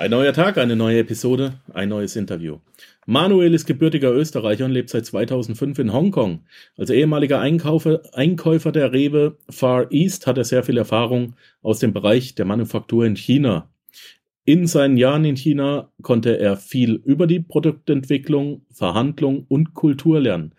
Ein neuer Tag, eine neue Episode, ein neues Interview. Manuel ist gebürtiger Österreicher und lebt seit 2005 in Hongkong. Als ehemaliger Einkaufer, Einkäufer der Rewe Far East hat er sehr viel Erfahrung aus dem Bereich der Manufaktur in China. In seinen Jahren in China konnte er viel über die Produktentwicklung, Verhandlung und Kultur lernen.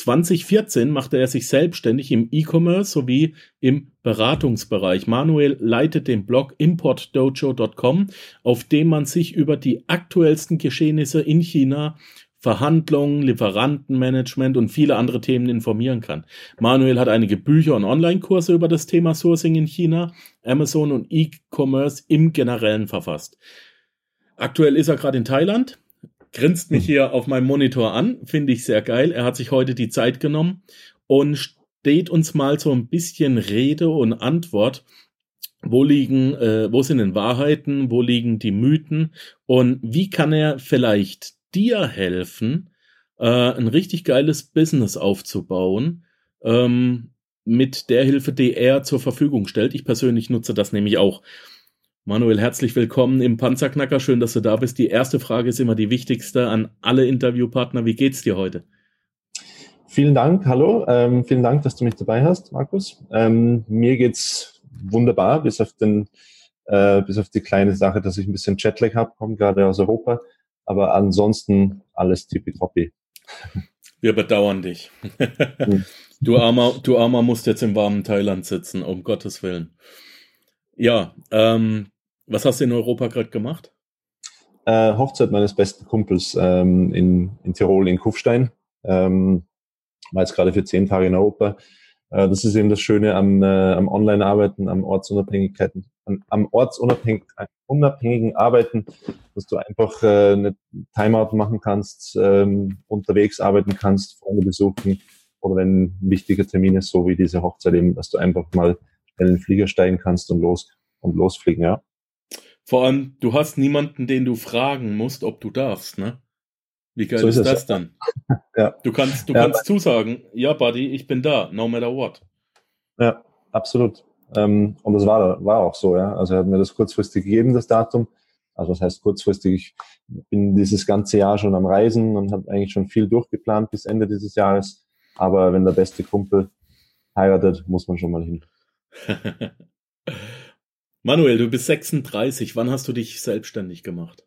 2014 machte er sich selbstständig im E-Commerce sowie im Beratungsbereich. Manuel leitet den Blog importdojo.com, auf dem man sich über die aktuellsten Geschehnisse in China Verhandlungen, Lieferantenmanagement und viele andere Themen informieren kann. Manuel hat einige Bücher und Online-Kurse über das Thema Sourcing in China, Amazon und E-Commerce im Generellen verfasst. Aktuell ist er gerade in Thailand, grinst mich hm. hier auf meinem Monitor an, finde ich sehr geil. Er hat sich heute die Zeit genommen und steht uns mal so ein bisschen Rede und Antwort. Wo liegen, äh, wo sind denn Wahrheiten, wo liegen die Mythen und wie kann er vielleicht dir helfen, äh, ein richtig geiles Business aufzubauen, ähm, mit der Hilfe, die er zur Verfügung stellt. Ich persönlich nutze das nämlich auch. Manuel, herzlich willkommen im Panzerknacker. Schön, dass du da bist. Die erste Frage ist immer die wichtigste an alle Interviewpartner. Wie geht's dir heute? Vielen Dank, hallo. Ähm, vielen Dank, dass du mich dabei hast, Markus. Ähm, mir geht's wunderbar, bis auf den, äh, bis auf die kleine Sache, dass ich ein bisschen Jetlag habe, komme gerade aus Europa. Aber ansonsten alles tippitoppi. Wir bedauern dich. Du armer, du armer musst jetzt im warmen Thailand sitzen, um Gottes Willen. Ja, ähm, was hast du in Europa gerade gemacht? Äh, Hochzeit meines besten Kumpels ähm, in, in Tirol, in Kufstein. Ähm, war jetzt gerade für zehn Tage in Europa. Äh, das ist eben das Schöne am, äh, am Online-Arbeiten, am Ortsunabhängigkeiten, am, am ortsunabhängigen Arbeiten, dass du einfach äh, eine Timeout machen kannst, ähm, unterwegs arbeiten kannst, Freunde besuchen oder wenn ein wichtiger Termin ist, so wie diese Hochzeit eben, dass du einfach mal in den Flieger steigen kannst und los und losfliegen, ja. Vor allem, du hast niemanden, den du fragen musst, ob du darfst, ne? Wie geil so ist, ist das dann? ja. Du kannst, du ja, kannst zusagen, ja, Buddy, ich bin da, no matter what. Ja, absolut. Ähm, und das war, war auch so, ja. Also er hat mir das kurzfristig gegeben, das Datum. Also das heißt kurzfristig, ich bin dieses ganze Jahr schon am Reisen und habe eigentlich schon viel durchgeplant bis Ende dieses Jahres. Aber wenn der beste Kumpel heiratet, muss man schon mal hin. Manuel, du bist 36. Wann hast du dich selbstständig gemacht?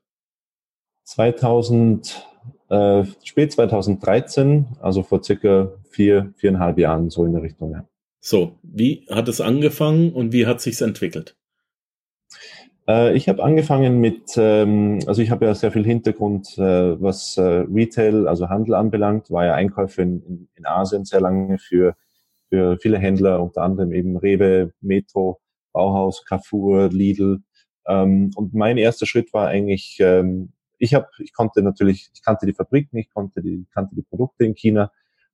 2000, äh, spät 2013, also vor circa vier, viereinhalb Jahren, so in der Richtung, ja. So, wie hat es angefangen und wie hat sich's entwickelt? Äh, ich habe angefangen mit, ähm, also ich habe ja sehr viel Hintergrund, äh, was äh, Retail, also Handel anbelangt, war ja Einkäufer in, in, in Asien sehr lange für, für viele Händler, unter anderem eben Rewe, Metro, Bauhaus, Carrefour, Lidl. Ähm, und mein erster Schritt war eigentlich, ähm, ich habe, ich konnte natürlich, ich kannte die Fabriken, ich konnte die, kannte die Produkte in China,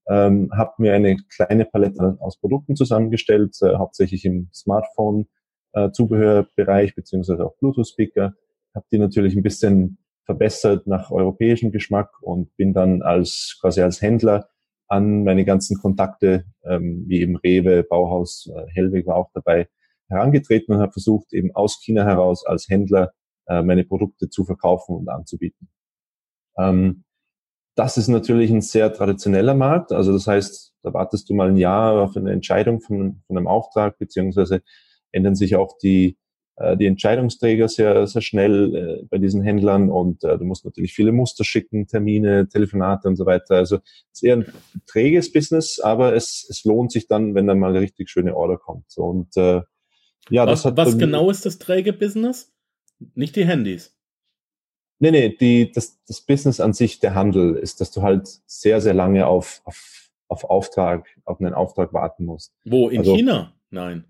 ähm, habe mir eine kleine Palette aus Produkten zusammengestellt, äh, hauptsächlich im Smartphone. Äh, beziehungsweise auch Bluetooth-Speaker, habe die natürlich ein bisschen verbessert nach europäischem Geschmack und bin dann als quasi als Händler an meine ganzen Kontakte, ähm, wie eben Rewe, Bauhaus, äh, Hellweg war auch dabei, herangetreten und habe versucht, eben aus China heraus als Händler äh, meine Produkte zu verkaufen und anzubieten. Ähm, das ist natürlich ein sehr traditioneller Markt. Also das heißt, da wartest du mal ein Jahr auf eine Entscheidung von, von einem Auftrag, beziehungsweise ändern sich auch die, äh, die Entscheidungsträger sehr, sehr schnell äh, bei diesen Händlern und äh, du musst natürlich viele Muster schicken, Termine, Telefonate und so weiter. Also es ist eher ein träges Business, aber es, es lohnt sich dann, wenn dann mal eine richtig schöne Order kommt. Und äh, ja, was, das hat was genau ist das träge Business? Nicht die Handys. Nee, nee, die, das, das Business an sich, der Handel, ist, dass du halt sehr, sehr lange auf, auf, auf Auftrag, auf einen Auftrag warten musst. Wo? In also, China? Nein.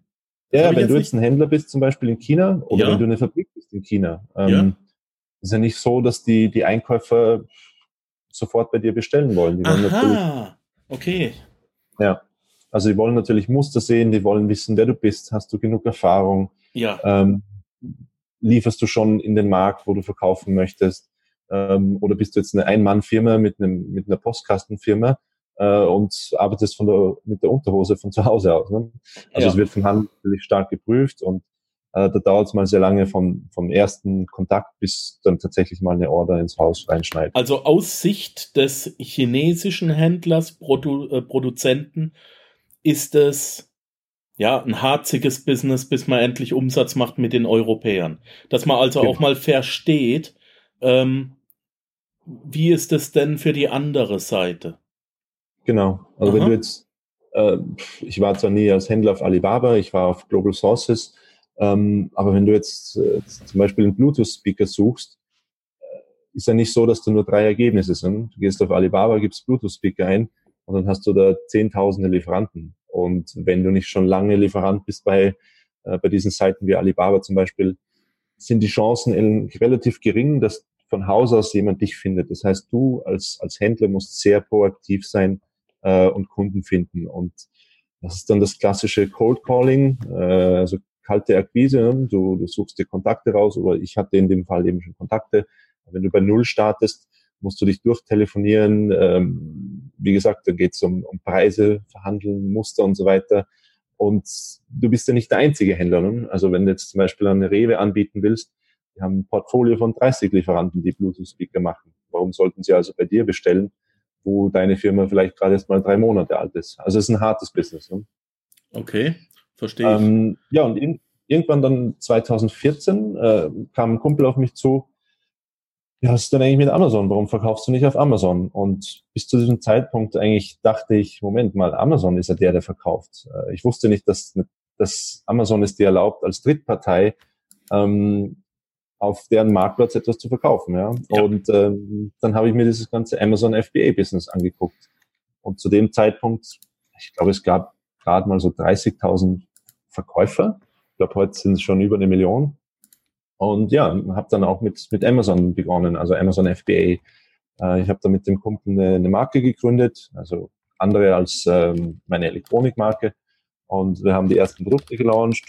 Das ja, wenn du jetzt ein Händler bist, zum Beispiel in China, oder ja. wenn du eine Fabrik bist in China, ähm, ja. ist ja nicht so, dass die, die Einkäufer sofort bei dir bestellen wollen. Die Aha, okay. Ja. Also die wollen natürlich Muster sehen, die wollen wissen, wer du bist, hast du genug Erfahrung, ja. ähm, lieferst du schon in den Markt, wo du verkaufen möchtest, ähm, oder bist du jetzt eine Ein-Mann-Firma mit, einem, mit einer Postkastenfirma äh, und arbeitest von der, mit der Unterhose von zu Hause aus. Ne? Also ja. es wird von Hand natürlich stark geprüft und Äh, da dauert es mal sehr lange vom, vom ersten Kontakt bis dann tatsächlich mal eine Order ins Haus reinschneidet. Also aus Sicht des chinesischen Händlers, Produ äh, Produzenten, ist es ja ein harziges Business, bis man endlich Umsatz macht mit den Europäern. Dass man also genau. auch mal versteht, ähm, wie ist es denn für die andere Seite? Genau. Also Aha. wenn du jetzt, äh, ich war zwar nie als Händler auf Alibaba, ich war auf Global Sources, ähm, aber wenn du jetzt äh, zum Beispiel einen Bluetooth-Speaker suchst, äh, ist ja nicht so, dass du nur drei Ergebnisse sind. Du gehst auf Alibaba, gibst Bluetooth-Speaker ein und dann hast du da zehntausende Lieferanten. Und wenn du nicht schon lange Lieferant bist bei, äh, bei diesen Seiten wie Alibaba zum Beispiel, sind die Chancen relativ gering, dass von Haus aus jemand dich findet. Das heißt, du als, als Händler musst sehr proaktiv sein äh, und Kunden finden. Und das ist dann das klassische Cold Calling, äh, also kalte Akquise. Ne? Du, du suchst dir Kontakte raus oder ich hatte in dem Fall eben schon Kontakte. Wenn du bei Null startest, musst du dich durchtelefonieren. Ähm, wie gesagt, da geht es um, um Preise, Verhandeln, Muster und so weiter. Und du bist ja nicht der einzige Händler. Ne? Also wenn du jetzt zum Beispiel eine Rewe anbieten willst, die haben ein Portfolio von 30 Lieferanten, die Bluetooth-Speaker machen. Warum sollten sie also bei dir bestellen, wo deine Firma vielleicht gerade erst mal drei Monate alt ist? Also es ist ein hartes Business. Ne? Okay. Verstehe ich. Ähm, ja, und in, irgendwann dann 2014 äh, kam ein Kumpel auf mich zu, ja, was ist denn eigentlich mit Amazon? Warum verkaufst du nicht auf Amazon? Und bis zu diesem Zeitpunkt eigentlich dachte ich, Moment mal, Amazon ist ja der, der verkauft. Äh, ich wusste nicht, dass, dass Amazon es dir erlaubt, als Drittpartei ähm, auf deren Marktplatz etwas zu verkaufen. Ja? ja. Und ähm, dann habe ich mir dieses ganze Amazon FBA-Business angeguckt. Und zu dem Zeitpunkt, ich glaube, es gab gerade mal so 30.000 Verkäufer. Ich glaube, heute sind es schon über eine Million. Und ja, habe dann auch mit, mit Amazon begonnen, also Amazon FBA. Äh, ich habe da mit dem Kumpel eine, eine Marke gegründet, also andere als ähm, meine Elektronikmarke. Und wir haben die ersten Produkte gelauncht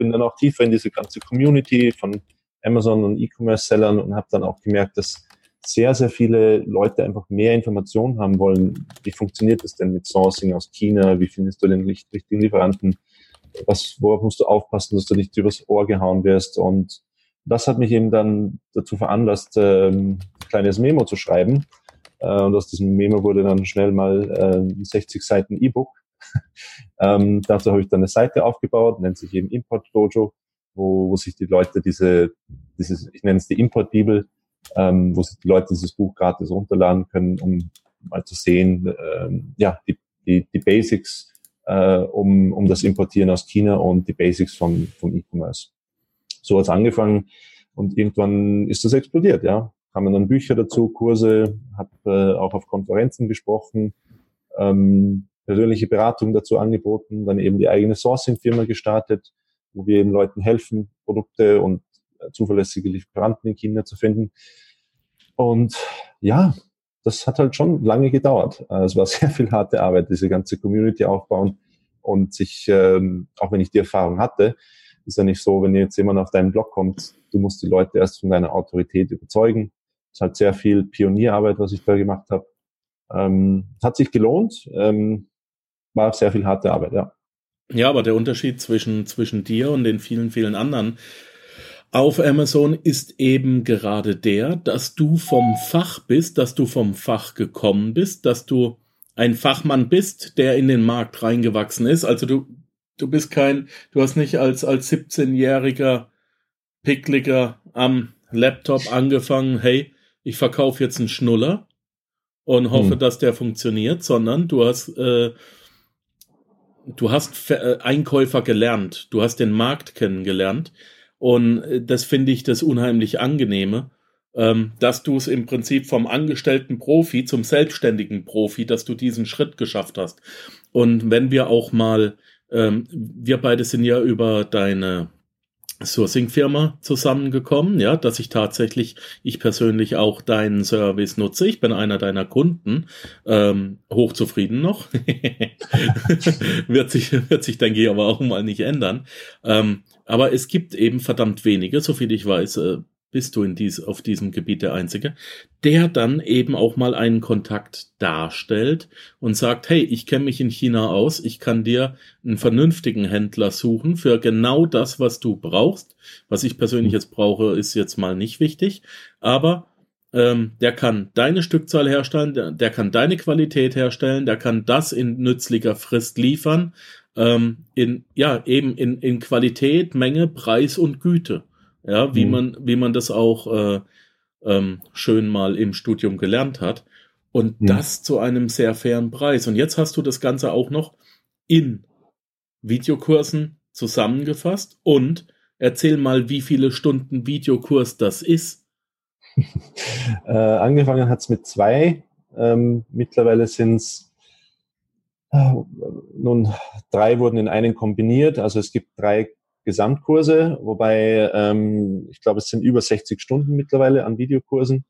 bin dann auch tiefer in diese ganze Community von Amazon und E-Commerce-Sellern und habe dann auch gemerkt, dass sehr, sehr viele Leute einfach mehr Informationen haben wollen. Wie funktioniert das denn mit Sourcing aus China? Wie findest du den richtigen Lieferanten? Was, worauf musst du aufpassen, dass du nicht übers Ohr gehauen wirst. Und das hat mich eben dann dazu veranlasst, ähm, ein kleines Memo zu schreiben. Äh, und aus diesem Memo wurde dann schnell mal äh, 60 Seiten E-Book. ähm, dazu habe ich dann eine Seite aufgebaut, nennt sich eben Import Dojo, wo, wo sich die Leute diese, dieses, ich nenne es die Import Bibel, ähm, wo sich die Leute dieses Buch gratis runterladen können, um mal zu sehen, ähm, ja, die, die, die Basics äh, um, um das Importieren aus China und die Basics von, von E-Commerce. So hat's angefangen und irgendwann ist das explodiert, ja. Kamen dann Bücher dazu, Kurse, habe äh, auch auf Konferenzen gesprochen, ähm, persönliche Beratung dazu angeboten, dann eben die eigene Sourcing-Firma gestartet, wo wir eben Leuten helfen, Produkte und äh, zuverlässige Lieferanten in China zu finden. Und ja, das hat halt schon lange gedauert. Äh, es war sehr viel harte Arbeit, diese ganze Community aufbauen und sich, ähm, auch wenn ich die Erfahrung hatte, ist ja nicht so, wenn jetzt jemand auf deinen Blog kommt, du musst die Leute erst von deiner Autorität überzeugen. Es ist halt sehr viel Pionierarbeit, was ich da gemacht habe. Ähm, hat sich gelohnt, ähm, war sehr viel harte Arbeit, ja. Ja, aber der Unterschied zwischen, zwischen dir und den vielen, vielen anderen auf Amazon ist eben gerade der, dass du vom Fach bist, dass du vom Fach gekommen bist, dass du ein Fachmann bist, der in den Markt reingewachsen ist. Also du, du bist kein, du hast nicht als, als 17-jähriger Pickliger am Laptop angefangen, hey, ich verkaufe jetzt einen Schnuller und hoffe, hm. dass der funktioniert, sondern du hast, äh, du hast äh, Einkäufer gelernt, du hast den Markt kennengelernt und äh, das finde ich das unheimlich angenehme, ähm, dass du es im Prinzip vom angestellten Profi zum selbstständigen Profi, dass du diesen Schritt geschafft hast. Und wenn wir auch mal, ähm, wir beide sind ja über deine Sourcing-Firma zusammengekommen, ja, dass ich tatsächlich, ich persönlich auch deinen Service nutze. Ich bin einer deiner Kunden, ähm, hochzufrieden noch. wird sich, wird sich, denke ich, aber auch mal nicht ändern. Ähm, aber es gibt eben verdammt wenige, so viel ich weiß, äh, bist du in dies, auf diesem Gebiet der Einzige, der dann eben auch mal einen Kontakt darstellt und sagt, hey, ich kenne mich in China aus, ich kann dir einen vernünftigen Händler suchen für genau das, was du brauchst. Was ich persönlich jetzt brauche, ist jetzt mal nicht wichtig, aber ähm, der kann deine Stückzahl herstellen, der, der, kann deine Qualität herstellen, der kann das in nützlicher Frist liefern, ähm, in, ja, eben in, in Qualität, Menge, Preis und Güte. Ja, wie mhm. man, wie man das auch äh, ähm, schön mal im Studium gelernt hat. Und mhm. das zu einem sehr fairen Preis. Und jetzt hast du das Ganze auch noch in Videokursen zusammengefasst und erzähl mal, wie viele Stunden Videokurs das ist. äh, angefangen hat es mit zwei. Ähm, mittlerweile sind es nun drei wurden in einen kombiniert. Also es gibt drei Gesamtkurse, wobei ähm, ich glaube, es sind über 60 Stunden mittlerweile an Videokursen,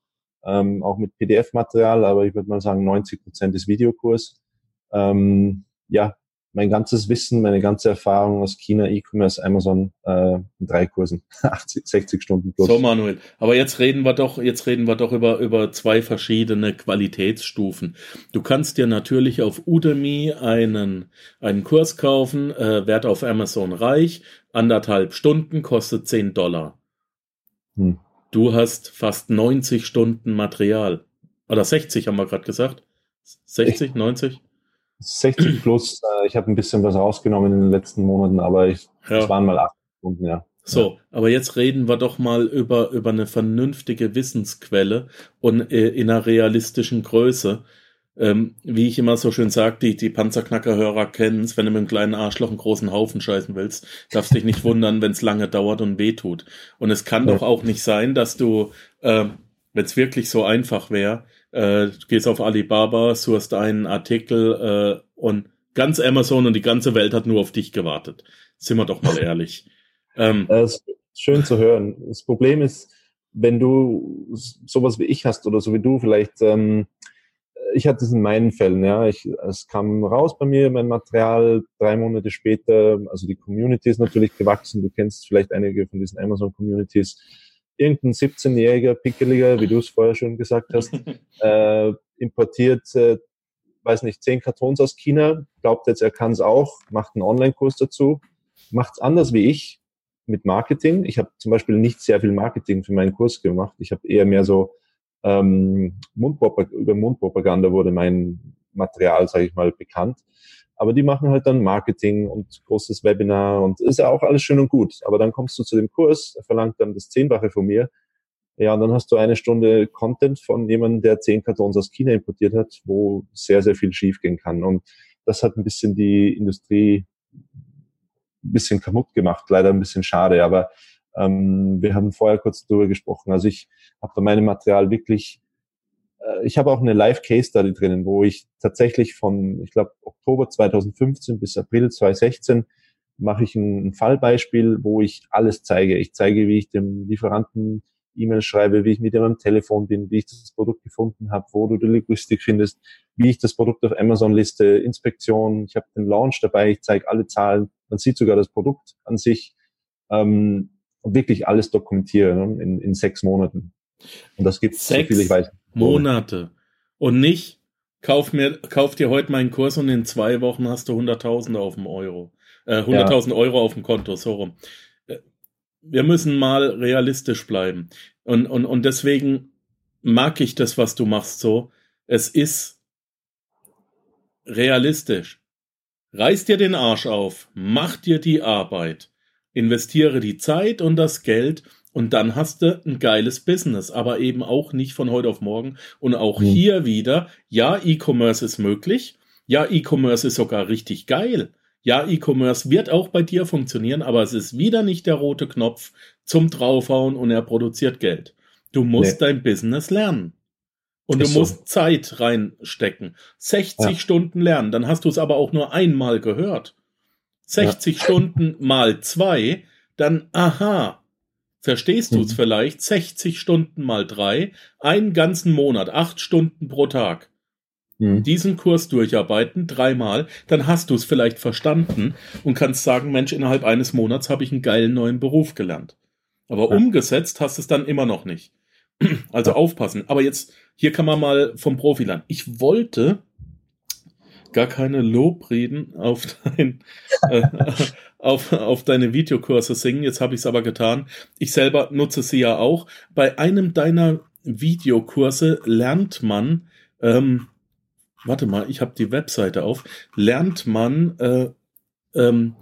ähm, auch mit PDF-Material, aber ich würde mal sagen, 90 Prozent ist Videokurs. Ähm, ja, mein ganzes Wissen, meine ganze Erfahrung aus China, E-Commerce, Amazon äh, in drei Kursen, 80, 60 Stunden plus. So Manuel, aber jetzt reden wir doch, jetzt reden wir doch über über zwei verschiedene Qualitätsstufen. Du kannst dir natürlich auf Udemy einen einen Kurs kaufen, äh, Wert auf Amazon reich, anderthalb Stunden, kostet 10 Dollar. Hm. Du hast fast 90 Stunden Material. Oder 60 haben wir gerade gesagt. 60, 90? 60 plus. Äh, ich habe ein bisschen was rausgenommen in den letzten Monaten, aber ich, ja. es waren mal acht Stunden, ja. So, aber jetzt reden wir doch mal über, über eine vernünftige Wissensquelle und äh, in einer realistischen Größe. Ähm, wie ich immer so schön sage, die, die Panzerknackerhörer kennen es, wenn du mit einem kleinen Arschloch einen großen Haufen scheißen willst, darfst dich nicht wundern, wenn es lange dauert und weh tut. Und es kann ja. doch auch nicht sein, dass du, äh, wenn es wirklich so einfach wäre, äh, du gehst auf Alibaba, suchst einen Artikel äh, und ganz Amazon und die ganze Welt hat nur auf dich gewartet. Sind wir doch mal ehrlich. Ähm, das ist schön zu hören. Das Problem ist, wenn du sowas wie ich hast oder so wie du vielleicht, ähm, ich hatte es in meinen Fällen, ja. Ich, es kam raus bei mir, mein Material, drei Monate später, also die Community ist natürlich gewachsen. Du kennst vielleicht einige von diesen Amazon-Communities. Irgendein 17-jähriger Pickeliger, wie du es vorher schon gesagt hast, äh, importiert, äh, weiß nicht, zehn Kartons aus China, glaubt jetzt, er kann es auch, macht einen Online-Kurs dazu, macht es anders wie ich mit Marketing. Ich habe zum Beispiel nicht sehr viel Marketing für meinen Kurs gemacht. Ich habe eher mehr so ähm, Mundpropag über Mundpropaganda wurde mein Material, sage ich mal, bekannt. Aber die machen halt dann Marketing und großes Webinar und ist ja auch alles schön und gut. Aber dann kommst du zu dem Kurs, er verlangt dann das Zehnfache von mir. Ja, und dann hast du eine Stunde Content von jemandem, der zehn Kartons aus China importiert hat, wo sehr, sehr viel schiefgehen kann. Und das hat ein bisschen die Industrie ein bisschen kaputt gemacht, leider ein bisschen schade. Aber ähm, wir haben vorher kurz darüber gesprochen. Also ich habe da mein Material wirklich, ich habe auch eine Live-Case-Study drinnen, wo ich tatsächlich von, ich glaube, Oktober 2015 bis April 2016 mache ich ein, Fallbeispiel, wo ich alles zeige. Ich zeige, wie ich dem Lieferanten E-Mail schreibe, wie ich mit ihm am Telefon bin, wie ich das Produkt gefunden habe, wo du die Logistik findest, wie ich das Produkt auf Amazon liste, Inspektion, ich habe den Launch dabei, ich zeige alle Zahlen, man sieht sogar das Produkt an sich. Ähm, wirklich alles dokumentieren ne, in, in sechs Monaten. Und das gibt sechs so viel ich weiß. Monate. Und nicht, kauf mir, kauf dir heute meinen Kurs und in zwei Wochen hast du 100.000 auf dem Euro. Äh, 100.000 ja. Euro auf dem Konto, so rum. Äh, wir müssen mal realistisch bleiben. Und, und, und deswegen mag ich das, was du machst, so. Es ist realistisch. Reiß dir den Arsch auf, mach dir die Arbeit investiere die Zeit und das Geld und dann hast du ein geiles Business, aber eben auch nicht von heute auf morgen. Und auch mhm. hier wieder, ja, E-Commerce ist möglich. Ja, E-Commerce ist sogar richtig geil. Ja, E-Commerce wird auch bei dir funktionieren, aber es ist wieder nicht der rote Knopf zum draufhauen und er produziert Geld. Du musst nee. dein Business lernen. Und ist du musst so. Zeit reinstecken. 60 ja. Stunden lernen. Dann hast du es aber auch nur einmal gehört. 60 ja. Stunden mal zwei, dann aha, verstehst du es mhm. vielleicht? 60 Stunden mal drei, einen ganzen Monat, acht Stunden pro Tag. Mhm. Diesen Kurs durcharbeiten, dreimal, dann hast du es vielleicht verstanden und kannst sagen, Mensch, innerhalb eines Monats habe ich einen geilen neuen Beruf gelernt. Aber ja. umgesetzt hast du es dann immer noch nicht. Also ja. aufpassen. Aber jetzt, hier kann man mal vom Profi lernen. Ich wollte gar keine Lobreden auf dein, äh, auf, auf deine Videokurse singen. Jetzt habe ich es aber getan. Ich selber nutze sie ja auch. Bei einem deiner Videokurse lernt man, ähm, warte mal, ich habe die Webseite auf, lernt man äh, ähm,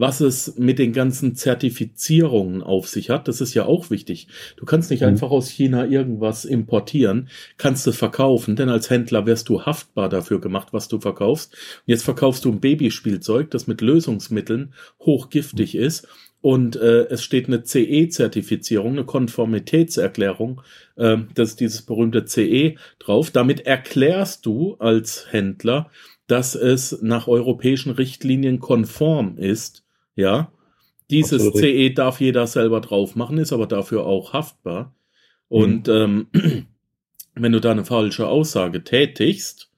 was es mit den ganzen Zertifizierungen auf sich hat. Das ist ja auch wichtig. Du kannst nicht mhm. einfach aus China irgendwas importieren, kannst es verkaufen, denn als Händler wirst du haftbar dafür gemacht, was du verkaufst. Und jetzt verkaufst du ein Babyspielzeug, das mit Lösungsmitteln hochgiftig mhm. ist und äh, es steht eine CE-Zertifizierung, eine Konformitätserklärung, äh, das ist dieses berühmte CE drauf. Damit erklärst du als Händler, dass es nach europäischen Richtlinien konform ist, ja. Dieses Absolut. CE darf jeder selber drauf machen, ist aber dafür auch haftbar. Und mhm. ähm, wenn du da eine falsche Aussage tätigst,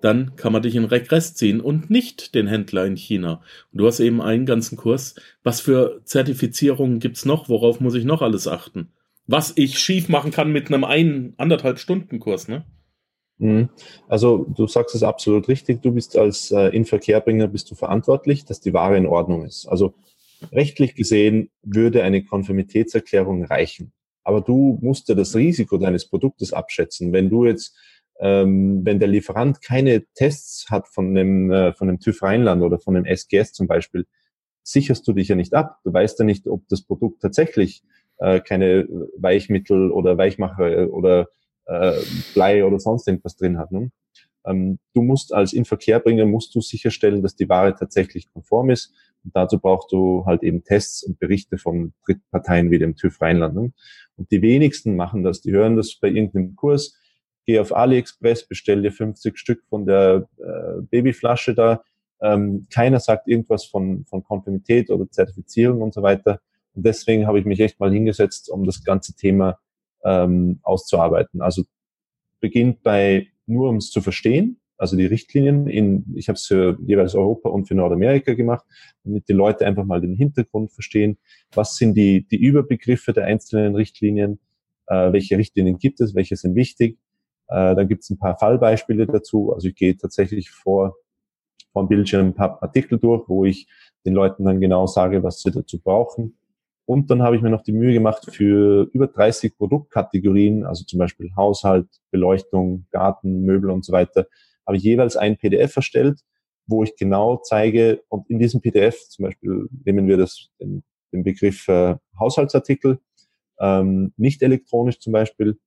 dann kann man dich in Regress ziehen und nicht den Händler in China. Und du hast eben einen ganzen Kurs. Was für Zertifizierungen gibt's noch? Worauf muss ich noch alles achten? Was ich schief machen kann mit einem ein, anderthalb Stunden Kurs, ne? Mhm. Also du sagst es absolut richtig. Du bist als äh, Inverkehrbringer bist du verantwortlich, dass die Ware in Ordnung ist. Also rechtlich gesehen würde eine Konformitätserklärung reichen. Aber du musst ja das Risiko deines Produktes abschätzen. Wenn du jetzt, ähm, wenn der Lieferant keine Tests hat von dem, äh, von dem TÜV Rheinland oder von dem SGS zum Beispiel, sicherst du dich ja nicht ab. Du weißt ja nicht, ob das Produkt tatsächlich äh, keine Weichmittel oder Weichmacher oder äh, Blei oder sonst irgendwas drin hat. Ne? Ähm, du musst als Inverkehrbringer musst du sicherstellen, dass die Ware tatsächlich konform ist. Und dazu brauchst du halt eben Tests und Berichte von Drittparteien wie dem TÜV Rheinland. Ne? Und die wenigsten machen das. Die hören das bei irgendeinem Kurs. Geh auf AliExpress, bestell dir 50 Stück von der äh, Babyflasche da. Ähm, keiner sagt irgendwas von, von Konformität oder Zertifizierung und so weiter. Und deswegen habe ich mich echt mal hingesetzt, um das ganze Thema ähm, auszuarbeiten. Also beginnt bei nur um es zu verstehen, also die Richtlinien. In, ich habe es für jeweils Europa und für Nordamerika gemacht, damit die Leute einfach mal den Hintergrund verstehen. Was sind die, die Überbegriffe der einzelnen Richtlinien? Äh, welche Richtlinien gibt es? Welche sind wichtig? Äh, dann gibt es ein paar Fallbeispiele dazu. Also ich gehe tatsächlich vor vom Bildschirm ein paar Artikel durch, wo ich den Leuten dann genau sage, was sie dazu brauchen. Und dann habe ich mir noch die Mühe gemacht, für über 30 Produktkategorien, also zum Beispiel Haushalt, Beleuchtung, Garten, Möbel und so weiter, habe ich jeweils ein PDF erstellt, wo ich genau zeige, und in diesem PDF, zum Beispiel nehmen wir das, den, den Begriff äh, Haushaltsartikel, ähm, nicht elektronisch zum Beispiel,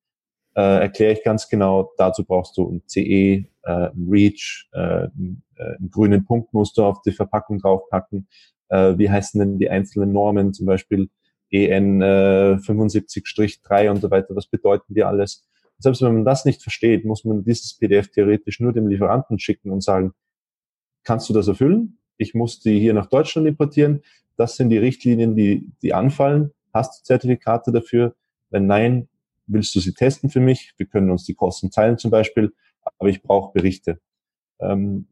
äh, erkläre ich ganz genau, dazu brauchst du ein CE, äh, ein REACH, äh, einen, äh, einen grünen Punkt musst du auf die Verpackung draufpacken, äh, wie heißen denn die einzelnen Normen, zum Beispiel EN äh, 75-3 und so weiter, was bedeuten die alles? Und selbst wenn man das nicht versteht, muss man dieses PDF theoretisch nur dem Lieferanten schicken und sagen, kannst du das erfüllen? Ich muss die hier nach Deutschland importieren. Das sind die Richtlinien, die, die anfallen. Hast du Zertifikate dafür? Wenn nein, willst du sie testen für mich? Wir können uns die Kosten teilen zum Beispiel, aber ich brauche Berichte. Ähm,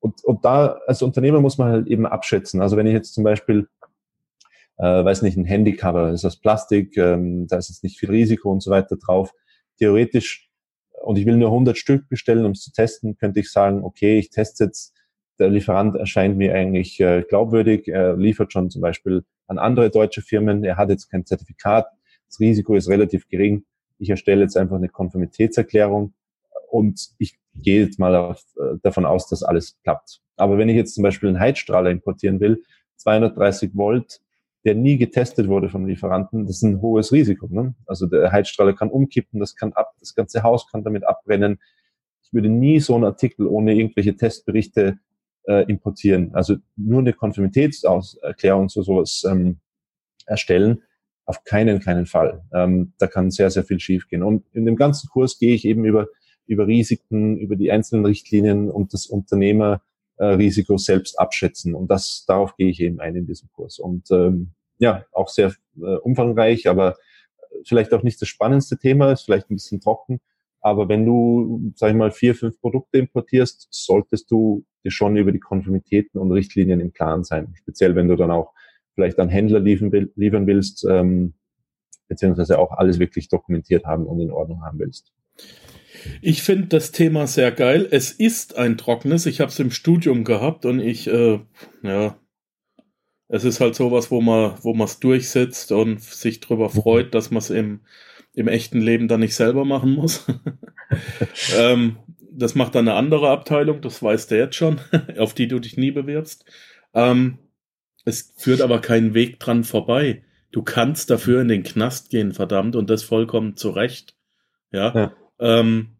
und, und da als Unternehmer muss man halt eben abschätzen. Also wenn ich jetzt zum Beispiel, äh, weiß nicht, ein Handycover ist aus Plastik, ähm, da ist jetzt nicht viel Risiko und so weiter drauf. Theoretisch, und ich will nur 100 Stück bestellen, um es zu testen, könnte ich sagen, okay, ich teste jetzt, der Lieferant erscheint mir eigentlich äh, glaubwürdig, er liefert schon zum Beispiel an andere deutsche Firmen, er hat jetzt kein Zertifikat, das Risiko ist relativ gering. Ich erstelle jetzt einfach eine Konformitätserklärung und ich gehe jetzt mal auf, äh, davon aus, dass alles klappt. Aber wenn ich jetzt zum Beispiel einen Heizstrahler importieren will, 230 Volt, der nie getestet wurde vom Lieferanten, das ist ein hohes Risiko. Ne? Also der Heizstrahler kann umkippen, das kann ab, das ganze Haus kann damit abbrennen. Ich würde nie so einen Artikel ohne irgendwelche Testberichte äh, importieren. Also nur eine Konformitätserklärung zu sowas ähm, erstellen, auf keinen, keinen Fall. Ähm, da kann sehr, sehr viel schiefgehen. Und in dem ganzen Kurs gehe ich eben über über Risiken, über die einzelnen Richtlinien und das Unternehmerrisiko selbst abschätzen. Und das darauf gehe ich eben ein in diesem Kurs. Und ähm, ja, auch sehr äh, umfangreich, aber vielleicht auch nicht das spannendste Thema, ist vielleicht ein bisschen trocken. Aber wenn du, sag ich mal, vier, fünf Produkte importierst, solltest du dir schon über die Konformitäten und Richtlinien im Klaren sein. Speziell wenn du dann auch vielleicht an Händler liefern, liefern willst, ähm, beziehungsweise auch alles wirklich dokumentiert haben und in Ordnung haben willst. Ich finde das Thema sehr geil. Es ist ein trockenes. Ich habe es im Studium gehabt und ich, äh, ja, es ist halt sowas, wo man, wo man es durchsetzt und sich darüber mhm. freut, dass man es im, im echten Leben dann nicht selber machen muss. ähm, das macht dann eine andere Abteilung, das weißt du jetzt schon, auf die du dich nie bewirbst. Ähm, es führt aber keinen Weg dran vorbei. Du kannst dafür in den Knast gehen, verdammt, und das vollkommen zu Recht. Ja. ja. Ähm,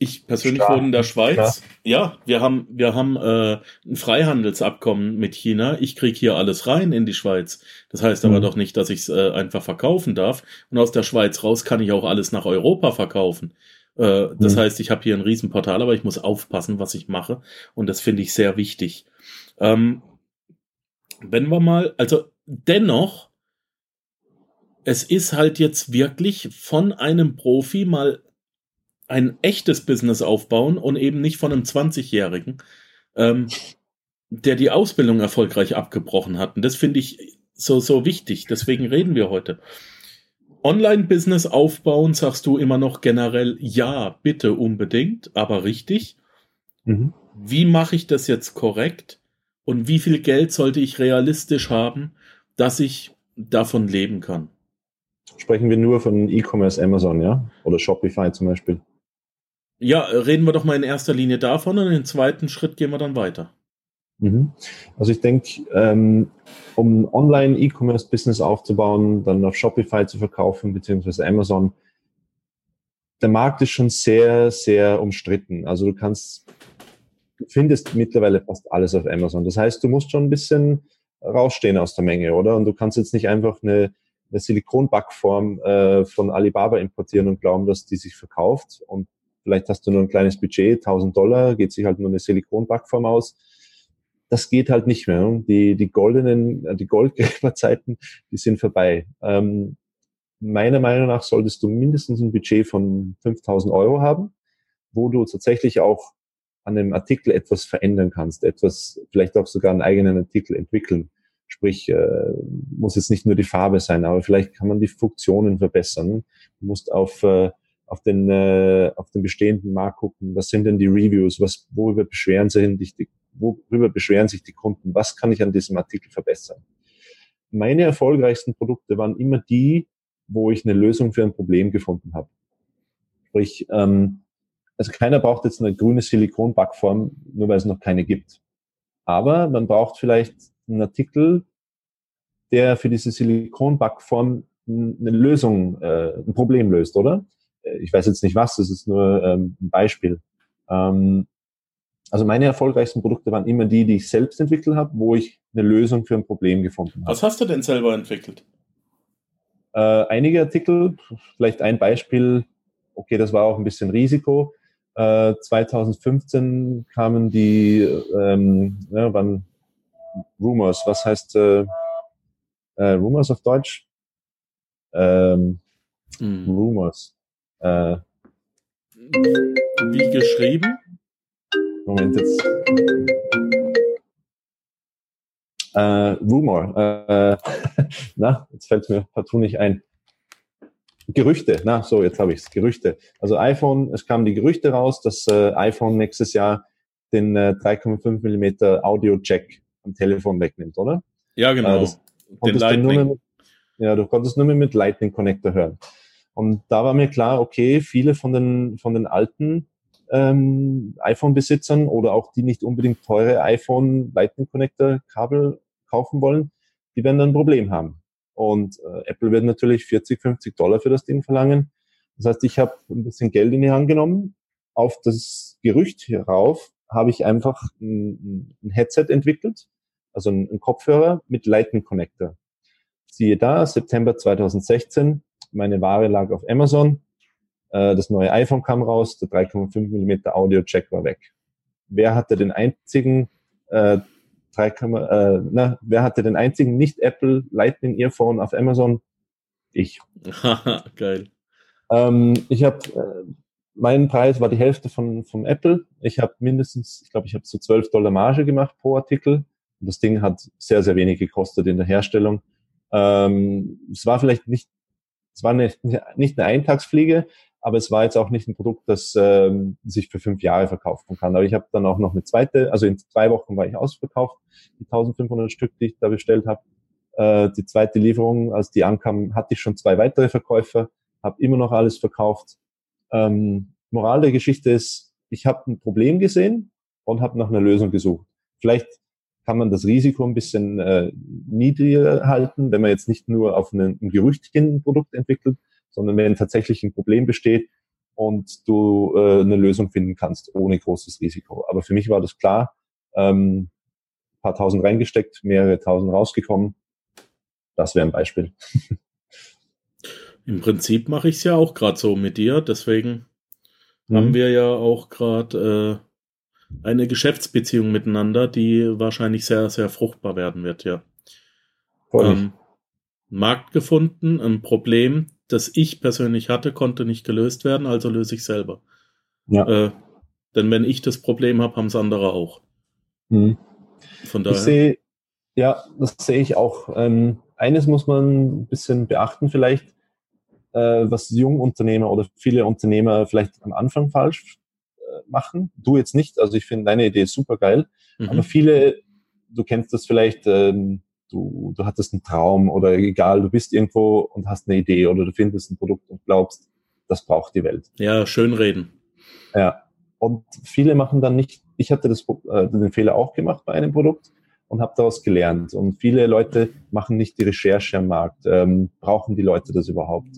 ich persönlich Stark. wohne in der Schweiz. Ja, ja wir haben, wir haben äh, ein Freihandelsabkommen mit China. Ich krieg hier alles rein in die Schweiz. Das heißt mhm. aber doch nicht, dass ich es äh, einfach verkaufen darf. Und aus der Schweiz raus kann ich auch alles nach Europa verkaufen. Äh, das mhm. heißt, ich habe hier ein Riesenportal, aber ich muss aufpassen, was ich mache. Und das finde ich sehr wichtig. Ähm, wenn wir mal, also dennoch, es ist halt jetzt wirklich von einem Profi mal ein echtes Business aufbauen und eben nicht von einem 20-Jährigen, ähm, der die Ausbildung erfolgreich abgebrochen hat. Und das finde ich so, so wichtig. Deswegen reden wir heute. Online-Business aufbauen, sagst du immer noch generell, ja, bitte unbedingt, aber richtig. Mhm. Wie mache ich das jetzt korrekt? Und wie viel Geld sollte ich realistisch haben, dass ich davon leben kann? Sprechen wir nur von E-Commerce Amazon, ja? Oder Shopify zum Beispiel? Ja, reden wir doch mal in erster Linie davon und im zweiten Schritt gehen wir dann weiter. Mhm. Also ich denke, ähm, um Online-E-Commerce-Business aufzubauen, dann auf Shopify zu verkaufen, beziehungsweise Amazon, der Markt ist schon sehr, sehr umstritten. Also du kannst, du findest mittlerweile fast alles auf Amazon. Das heißt, du musst schon ein bisschen rausstehen aus der Menge, oder? Und du kannst jetzt nicht einfach eine, eine Silikonbackform äh, von Alibaba importieren und glauben, dass die sich verkauft und vielleicht hast du nur ein kleines Budget, 1000 Dollar, geht sich halt nur eine Silikonbackform aus. Das geht halt nicht mehr. Die, die goldenen, äh, die Goldgräberzeiten, die sind vorbei. Ähm, meiner Meinung nach solltest du mindestens ein Budget von 5000 Euro haben, wo du tatsächlich auch an einem Artikel etwas verändern kannst, etwas, vielleicht auch sogar einen eigenen Artikel entwickeln. Sprich, äh, muss jetzt nicht nur die Farbe sein, aber vielleicht kann man die Funktionen verbessern. Du musst auf äh, auf den, äh, auf den bestehenden Markt gucken, was sind denn die Reviews, was, worüber beschweren sich die, worüber beschweren sich die Kunden, was kann ich an diesem Artikel verbessern. Meine erfolgreichsten Produkte waren immer die, wo ich eine Lösung für ein Problem gefunden habe. Sprich, ähm, also keiner braucht jetzt eine grüne Silikonbackform, nur weil es noch keine gibt. Aber man braucht vielleicht einen Artikel, der für diese Silikonbackform eine Lösung, äh, ein Problem löst, oder? Äh, ich weiß jetzt nicht was, das ist nur ähm, ein Beispiel. Ähm, also meine erfolgreichsten Produkte waren immer die, die ich selbst entwickelt habe, wo ich eine Lösung für ein Problem gefunden habe. Was hast du denn selber entwickelt? Äh, einige Artikel, vielleicht ein Beispiel, okay, das war auch ein bisschen Risiko. Äh, 2015 kamen die, ähm, ja, wann Rumors, was heißt äh, äh, Rumors auf Deutsch? Ähm, hm. Rumors. Äh, Wie geschrieben? Moment jetzt. Äh, Rumor. Äh, na, jetzt fällt mir partout nicht ein. Gerüchte, na so, jetzt habe ich es. Gerüchte. Also iPhone, es kamen die Gerüchte raus, dass äh, iPhone nächstes Jahr den äh, 3,5 mm Audio-Jack am Telefon wegnimmt, oder? Ja, genau. Äh, den Lightning. Mit, ja, du konntest nur mehr mit Lightning Connector hören. Und da war mir klar, okay, viele von den, von den alten ähm, iPhone-Besitzern oder auch die nicht unbedingt teure iPhone Lightning Connector Kabel kaufen wollen, die werden dann ein Problem haben. Und äh, Apple wird natürlich 40, 50 Dollar für das Ding verlangen. Das heißt, ich habe ein bisschen Geld in die Hand genommen. Auf das Gerücht hierauf habe ich einfach ein, ein Headset entwickelt, also ein, ein Kopfhörer mit Lightning Connector. Siehe da, September 2016 meine Ware lag auf Amazon. Äh, das neue iPhone kam raus, der 3,5 mm Audio-Jack war weg. Wer hatte den einzigen äh, 3, äh, na, wer hatte den einzigen nicht Apple Lightning Earphone auf Amazon? Ich. Geil. Ähm, ich habe äh, mein Preis war die Hälfte von vom Apple. Ich habe mindestens, ich glaube, ich habe so 12 Dollar Marge gemacht pro Artikel. Und das Ding hat sehr, sehr wenig gekostet in der Herstellung. Ähm, es war vielleicht nicht, es war nicht, nicht eine Eintagsfliege, aber es war jetzt auch nicht ein Produkt, das ähm, sich für fünf Jahre verkaufen kann. Aber ich habe dann auch noch eine zweite, also in zwei Wochen war ich ausverkauft, die 1500 Stück, die ich da bestellt habe. Äh, die zweite Lieferung, als die ankam, hatte ich schon zwei weitere Verkäufer, habe immer noch alles verkauft. Ähm, Moral der Geschichte ist, ich habe ein Problem gesehen und habe nach einer Lösung gesucht. Vielleicht kann man das Risiko ein bisschen äh, niedriger halten, wenn man jetzt nicht nur auf einen, ein Gerüchtchen Produkt entwickelt, sondern wenn tatsächlich ein Problem besteht und du äh, eine Lösung finden kannst ohne großes Risiko. Aber für mich war das klar, ähm, paar tausend reingesteckt, mehrere tausend rausgekommen. Das wäre ein Beispiel. Im Prinzip mache ich es ja auch gerade so mit dir, deswegen mhm. haben wir ja auch gerade äh, eine Geschäftsbeziehung miteinander, die wahrscheinlich sehr, sehr fruchtbar werden wird, ja. Ähm, Markt gefunden, ein Problem, das ich persönlich hatte, konnte nicht gelöst werden, also löse ich selber. Ja. Äh, denn wenn ich das Problem habe, haben es andere auch. Mhm. Von daher. Ich sehe, ja, das sehe ich auch. Ähm, eines muss man ein bisschen beachten vielleicht, äh, was Jungunternehmer oder viele Unternehmer vielleicht am Anfang falsch machen. Du jetzt nicht, also ich finde deine Idee super geil, mhm. aber viele, du kennst das vielleicht, ähm, du, du hattest einen Traum oder egal, du bist irgendwo und hast eine Idee oder du findest ein Produkt und glaubst, das braucht die Welt. Ja, schön reden. Ja. Und viele machen dann nicht, ich hatte das, äh, den Fehler auch gemacht bei einem Produkt und habe daraus gelernt. Und viele Leute machen nicht die Recherche am Markt. Ähm, brauchen die Leute das überhaupt?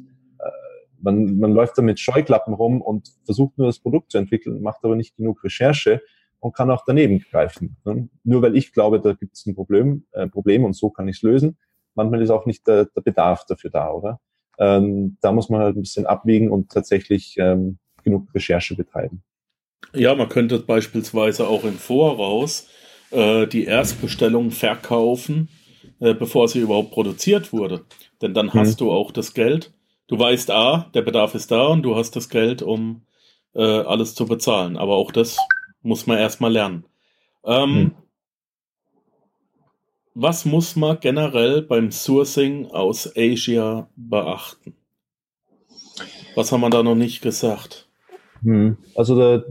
Man, man läuft da mit Scheuklappen rum und versucht nur das Produkt zu entwickeln, macht aber nicht genug Recherche und kann auch daneben greifen. Ne? Nur weil ich glaube, da gibt es ein Problem, äh, Problem und so kann ich es lösen. Manchmal ist auch nicht der, der Bedarf dafür da, oder? Ähm, da muss man halt ein bisschen abwiegen und tatsächlich ähm, genug Recherche betreiben. Ja, man könnte beispielsweise auch im Voraus äh, die Erstbestellung verkaufen, äh, bevor sie überhaupt produziert wurde. Denn dann hast mhm. du auch das Geld. Du weißt, A, der Bedarf ist da und du hast das Geld, um äh, alles zu bezahlen. Aber auch das muss man erstmal lernen. Ähm, hm. Was muss man generell beim Sourcing aus Asia beachten? Was haben wir da noch nicht gesagt? Hm. Also der,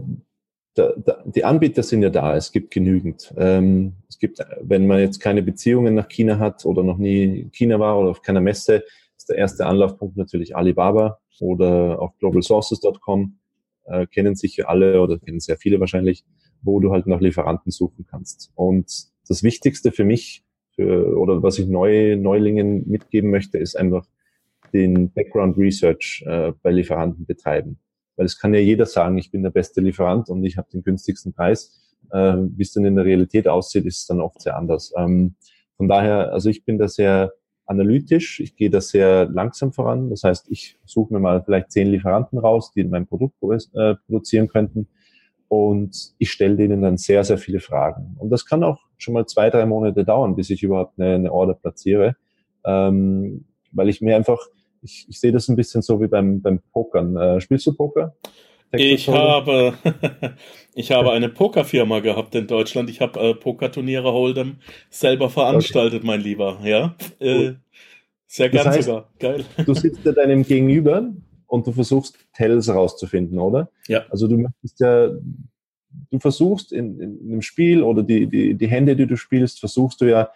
der, der, die Anbieter sind ja da, es gibt genügend. Ähm, es gibt, wenn man jetzt keine Beziehungen nach China hat oder noch nie in China war oder auf keiner Messe, ist der erste Anlaufpunkt natürlich Alibaba oder auf globalsources.com äh, kennen sicher alle oder kennen sehr viele wahrscheinlich, wo du halt nach Lieferanten suchen kannst. Und das Wichtigste für mich für, oder was ich neu, Neulingen mitgeben möchte, ist einfach den Background Research äh, bei Lieferanten betreiben. Weil es kann ja jeder sagen, ich bin der beste Lieferant und ich habe den günstigsten Preis. Äh, Wie es dann in der Realität aussieht, ist dann oft sehr anders. Ähm, von daher, also ich bin da sehr analytisch. Ich gehe da sehr langsam voran. Das heißt, ich suche mir mal vielleicht zehn Lieferanten raus, die mein Produkt äh, produzieren könnten. Und ich stelle denen dann sehr, sehr viele Fragen. Und das kann auch schon mal zwei, drei Monate dauern, bis ich überhaupt eine, eine Order platziere. Ähm, weil ich mir einfach, ich, ich sehe das ein bisschen so wie beim, beim Pokern. Äh, spielst du Poker? Ich habe, ich habe eine Pokerfirma gehabt in Deutschland. Ich habe äh, Pokerturniere Hold'em selber veranstaltet, okay. mein Lieber. Ja, äh, sehr gern das heißt, sogar. Geil. Du sitzt da deinem Gegenüber und du versuchst Tells rauszufinden, oder? Ja. Also du möchtest ja, du versuchst in, in einem Spiel oder die, die, die Hände, die du spielst, versuchst du ja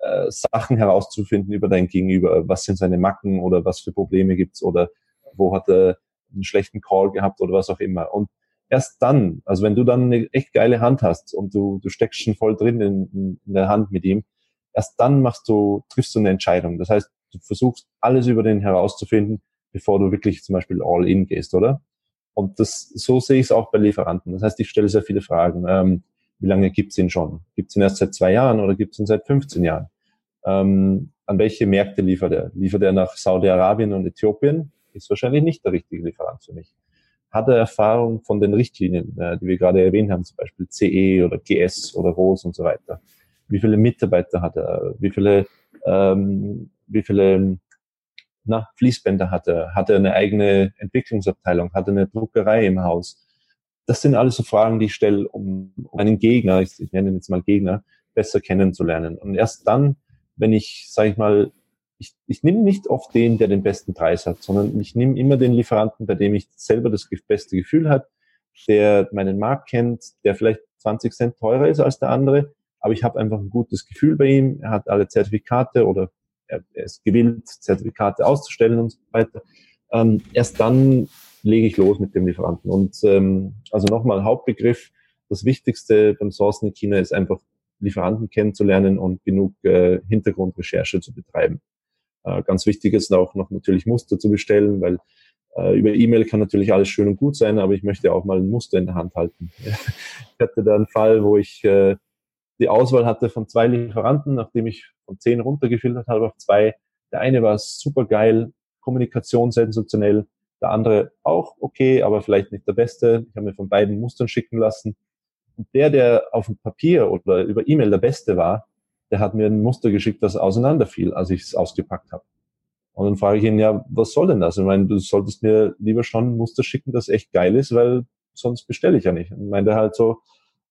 äh, Sachen herauszufinden über dein Gegenüber. Was sind seine Macken oder was für Probleme gibt's oder wo hat er einen schlechten Call gehabt oder was auch immer. Und erst dann, also wenn du dann eine echt geile Hand hast und du, du steckst schon voll drin in, in der Hand mit ihm, erst dann machst du, triffst du eine Entscheidung. Das heißt, du versuchst alles über den herauszufinden, bevor du wirklich zum Beispiel all in gehst, oder? Und das, so sehe ich es auch bei Lieferanten. Das heißt, ich stelle sehr viele Fragen. Ähm, wie lange gibt's ihn schon? Gibt's ihn erst seit zwei Jahren oder gibt's ihn seit 15 Jahren? Ähm, an welche Märkte liefert er? Liefert er nach Saudi-Arabien und Äthiopien? Ist wahrscheinlich nicht der richtige Lieferant für mich. Hat er Erfahrung von den Richtlinien, äh, die wir gerade erwähnt haben, zum Beispiel CE oder GS oder ROS und so weiter? Wie viele Mitarbeiter hat er? Wie viele, ähm, wie viele na, Fließbänder hat er? Hat er eine eigene Entwicklungsabteilung? Hat er eine Druckerei im Haus? Das sind alles so Fragen, die ich stelle, um, einen Gegner, ich, ich nenne ihn jetzt mal Gegner, besser kennenzulernen. Und erst dann, wenn ich, sage ich mal, ich, ich nehme nicht oft den, der den besten Preis hat, sondern ich nehme immer den Lieferanten, bei dem ich selber das beste Gefühl hat, der meinen Markt kennt, der vielleicht 20 Cent teurer ist als der andere, aber ich habe einfach ein gutes Gefühl bei ihm. Er hat alle Zertifikate oder er, er ist gewillt, Zertifikate auszustellen und so weiter. Ähm, erst dann lege ich los mit dem Lieferanten. Und ähm, also nochmal Hauptbegriff, das Wichtigste beim Sourcen in China ist einfach Lieferanten kennenzulernen und genug äh, Hintergrundrecherche zu betreiben. Äh, ganz wichtig ist auch noch natürlich Muster zu bestellen, weil äh, über E-Mail kann natürlich alles schön und gut sein, aber ich möchte auch mal ein Muster in der Hand halten. ich hatte da einen Fall, wo ich äh, die Auswahl hatte von zwei Lieferanten, nachdem ich von zehn runtergefiltert habe auf zwei. Der eine war super geil, Kommunikation sensationell, der andere auch okay, aber vielleicht nicht der beste. Ich habe mir von beiden Mustern schicken lassen. Und der, der auf dem Papier oder über E-Mail der beste war, der hat mir ein Muster geschickt, das auseinanderfiel, als ich es ausgepackt habe. Und dann frage ich ihn, ja, was soll denn das? Ich meine, du solltest mir lieber schon ein Muster schicken, das echt geil ist, weil sonst bestelle ich ja nicht. Und meinte halt so,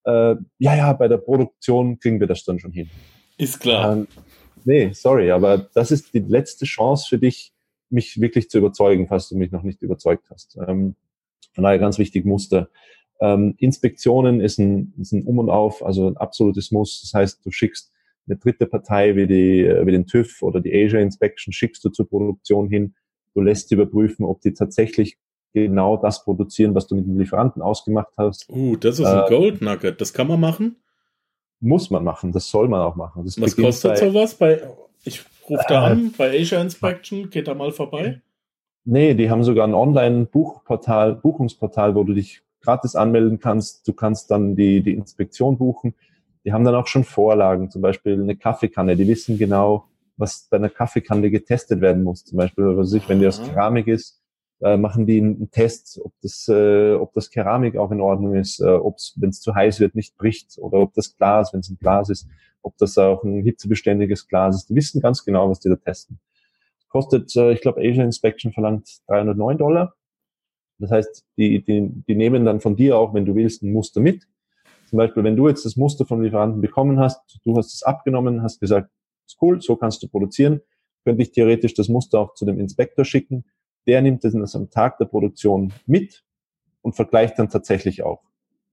äh, ja, ja, bei der Produktion kriegen wir das dann schon hin. Ist klar. Ähm, nee, sorry, aber das ist die letzte Chance für dich, mich wirklich zu überzeugen, falls du mich noch nicht überzeugt hast. Ähm, von daher ganz wichtig Muster. Ähm, Inspektionen ist ein, ist ein Um und Auf, also ein absolutes Muss. Das heißt, du schickst eine dritte Partei wie, die, wie den TÜV oder die Asia Inspection schickst du zur Produktion hin. Du lässt überprüfen, ob die tatsächlich genau das produzieren, was du mit dem Lieferanten ausgemacht hast. Uh, das ist ein äh, Gold Nugget. Das kann man machen? Muss man machen. Das soll man auch machen. Das was kostet bei, sowas? Bei, ich rufe da äh, an, bei Asia Inspection. Geht da mal vorbei? Nee, die haben sogar ein Online-Buchportal, Buchungsportal, wo du dich gratis anmelden kannst. Du kannst dann die, die Inspektion buchen die haben dann auch schon Vorlagen, zum Beispiel eine Kaffeekanne. Die wissen genau, was bei einer Kaffeekanne getestet werden muss. Zum Beispiel, was ich, wenn die aus Keramik ist, äh, machen die einen Test, ob das, äh, ob das Keramik auch in Ordnung ist, äh, ob es, wenn es zu heiß wird, nicht bricht oder ob das Glas, wenn es ein Glas ist, ob das auch ein hitzebeständiges Glas ist. Die wissen ganz genau, was die da testen. Kostet, äh, ich glaube, Asia Inspection verlangt 309 Dollar. Das heißt, die, die, die nehmen dann von dir auch, wenn du willst, ein Muster mit zum Beispiel, wenn du jetzt das Muster vom Lieferanten bekommen hast, du hast es abgenommen, hast gesagt, ist cool, so kannst du produzieren, könnte ich theoretisch das Muster auch zu dem Inspektor schicken. Der nimmt es am Tag der Produktion mit und vergleicht dann tatsächlich auch.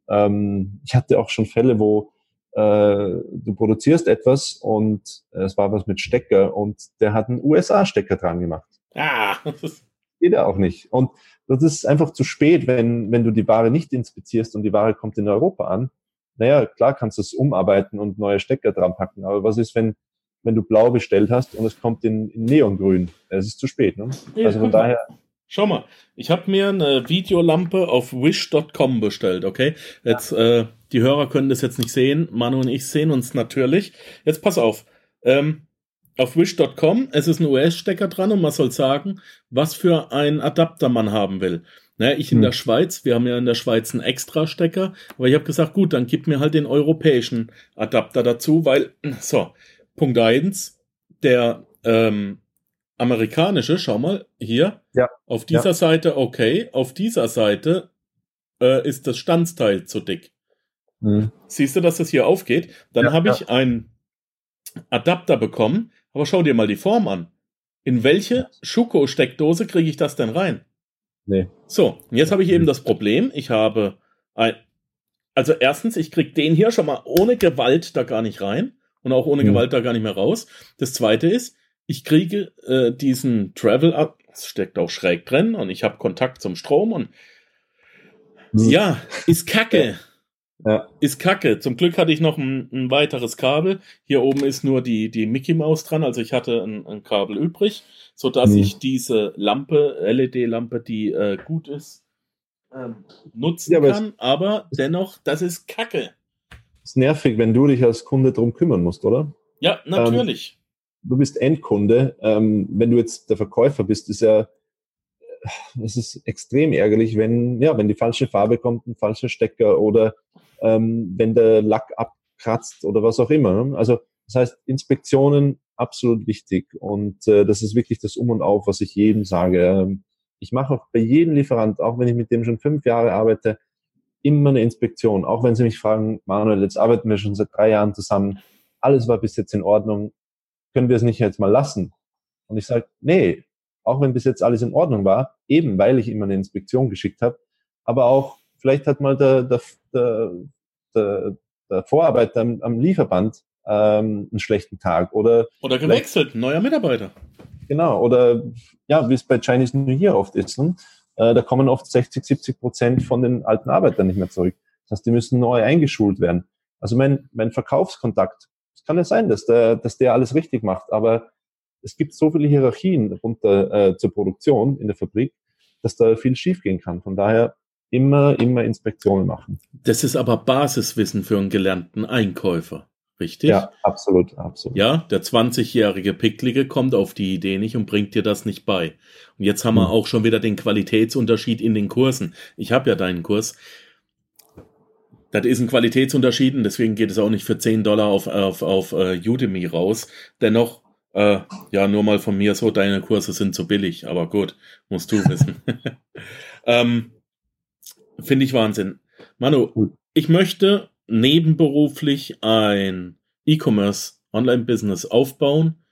Ähm, ich hatte auch schon Fälle, wo äh, du produzierst etwas und äh, es war was mit Stecker und der hat einen USA-Stecker dran gemacht. Ah. Geht er auch nicht. Und das ist einfach zu spät, wenn, wenn du die Ware nicht inspizierst und die Ware kommt in Europa an naja, klar kannst du es umarbeiten und neue Stecker dran packen, aber was ist, wenn, wenn du blau bestellt hast und es kommt in, in Neongrün? Es ist zu spät, ne? Ja, also von daher. Schau mal, ich habe mir eine Videolampe auf wish.com bestellt, okay? Jetzt, ja. äh, die Hörer können das jetzt nicht sehen, Manu und ich sehen uns natürlich. Jetzt pass auf. Ähm, auf wish.com, es ist ein US-Stecker dran und man soll sagen, was für ein Adapter man haben will. Naja, ich in hm. der Schweiz, wir haben ja in der Schweiz einen Extra-Stecker, aber ich habe gesagt, gut, dann gib mir halt den europäischen Adapter dazu, weil, so, Punkt eins, der ähm, amerikanische, schau mal, hier, ja. auf dieser ja. Seite okay, auf dieser Seite äh, ist das Standsteil zu dick. Hm. Siehst du, dass das hier aufgeht? Dann ja, habe ich einen Adapter bekommen, aber schau dir mal die Form an. In welche Schuko-Steckdose kriege ich das denn rein? Nee. So, jetzt habe ich eben das Problem, ich habe ein, also erstens, ich krieg den hier schon mal ohne Gewalt da gar nicht rein und auch ohne hm. Gewalt da gar nicht mehr raus. Das zweite ist, ich kriege äh, diesen Travel ab, es steckt auch schräg drin und ich habe Kontakt zum Strom und hm. ja, ist kacke. Ja. Ist kacke. Zum Glück hatte ich noch ein, ein, weiteres Kabel. Hier oben ist nur die, die Mickey Maus dran, also ich hatte ein, ein Kabel übrig, so dass mhm. ich diese Lampe, LED-Lampe, die äh, gut ist, ähm, nutzen ja, aber kann. Aber dennoch, das ist kacke. Ist nervig, wenn du dich als Kunde drum kümmern musst, oder? Ja, natürlich. Ähm, du bist Endkunde. Ähm, wenn du jetzt der Verkäufer bist, ist ja es ist extrem ärgerlich, wenn, ja, wenn die falsche Farbe kommt, ein falscher Stecker oder ähm, wenn der Lack abkratzt oder was auch immer. Ne? Also das heißt, Inspektionen absolut wichtig und äh, das ist wirklich das Um und Auf, was ich jedem sage. Ähm, ich mache auch bei jedem Lieferant, auch wenn ich mit dem schon fünf Jahre arbeite, immer eine Inspektion. Auch wenn sie mich fragen, Manuel, jetzt arbeiten wir schon seit drei Jahren zusammen, alles war bis jetzt in Ordnung, können wir es nicht jetzt mal lassen? Und ich sage, nee, auch wenn bis jetzt alles in Ordnung war, eben weil ich immer eine Inspektion geschickt habe, aber auch vielleicht hat mal der, der, der, der, Vorarbeiter am, am Lieferband ähm, einen schlechten Tag oder oder gewechselt, neuer Mitarbeiter. Genau, oder ja, wie es bei Chinese New Year oft ist. Ne? Äh, da kommen oft 60, 70 Prozent von den alten Arbeitern nicht mehr zurück. Das heißt, die müssen neu eingeschult werden. Also mein, mein Verkaufskontakt, es kann ja sein, dass der, dass der alles richtig macht, aber es gibt so viele Hierarchien runter äh, zur Produktion in der Fabrik, dass da viel schiefgehen kann. Von daher immer, immer Inspektionen machen. Das ist aber Basiswissen für einen gelernten Einkäufer. Richtig? Ja, absolut, absolut. Ja, der 20-jährige Picklige kommt auf die Idee nicht und bringt dir das nicht bei. Und jetzt haben wir hm. auch schon wieder den Qualitätsunterschied in den Kursen. Ich habe ja deinen Kurs. Das ist ein Qualitätsunterschied und deswegen geht es auch nicht für 10 Dollar auf, auf, auf uh, Udemy raus. Dennoch, äh, ja, nur mal von mir so, deine Kurse sind zu billig, aber gut, musst du wissen. ähm, Finde ich Wahnsinn. Manu, ich möchte nebenberuflich ein E-Commerce Online-Business aufbauen.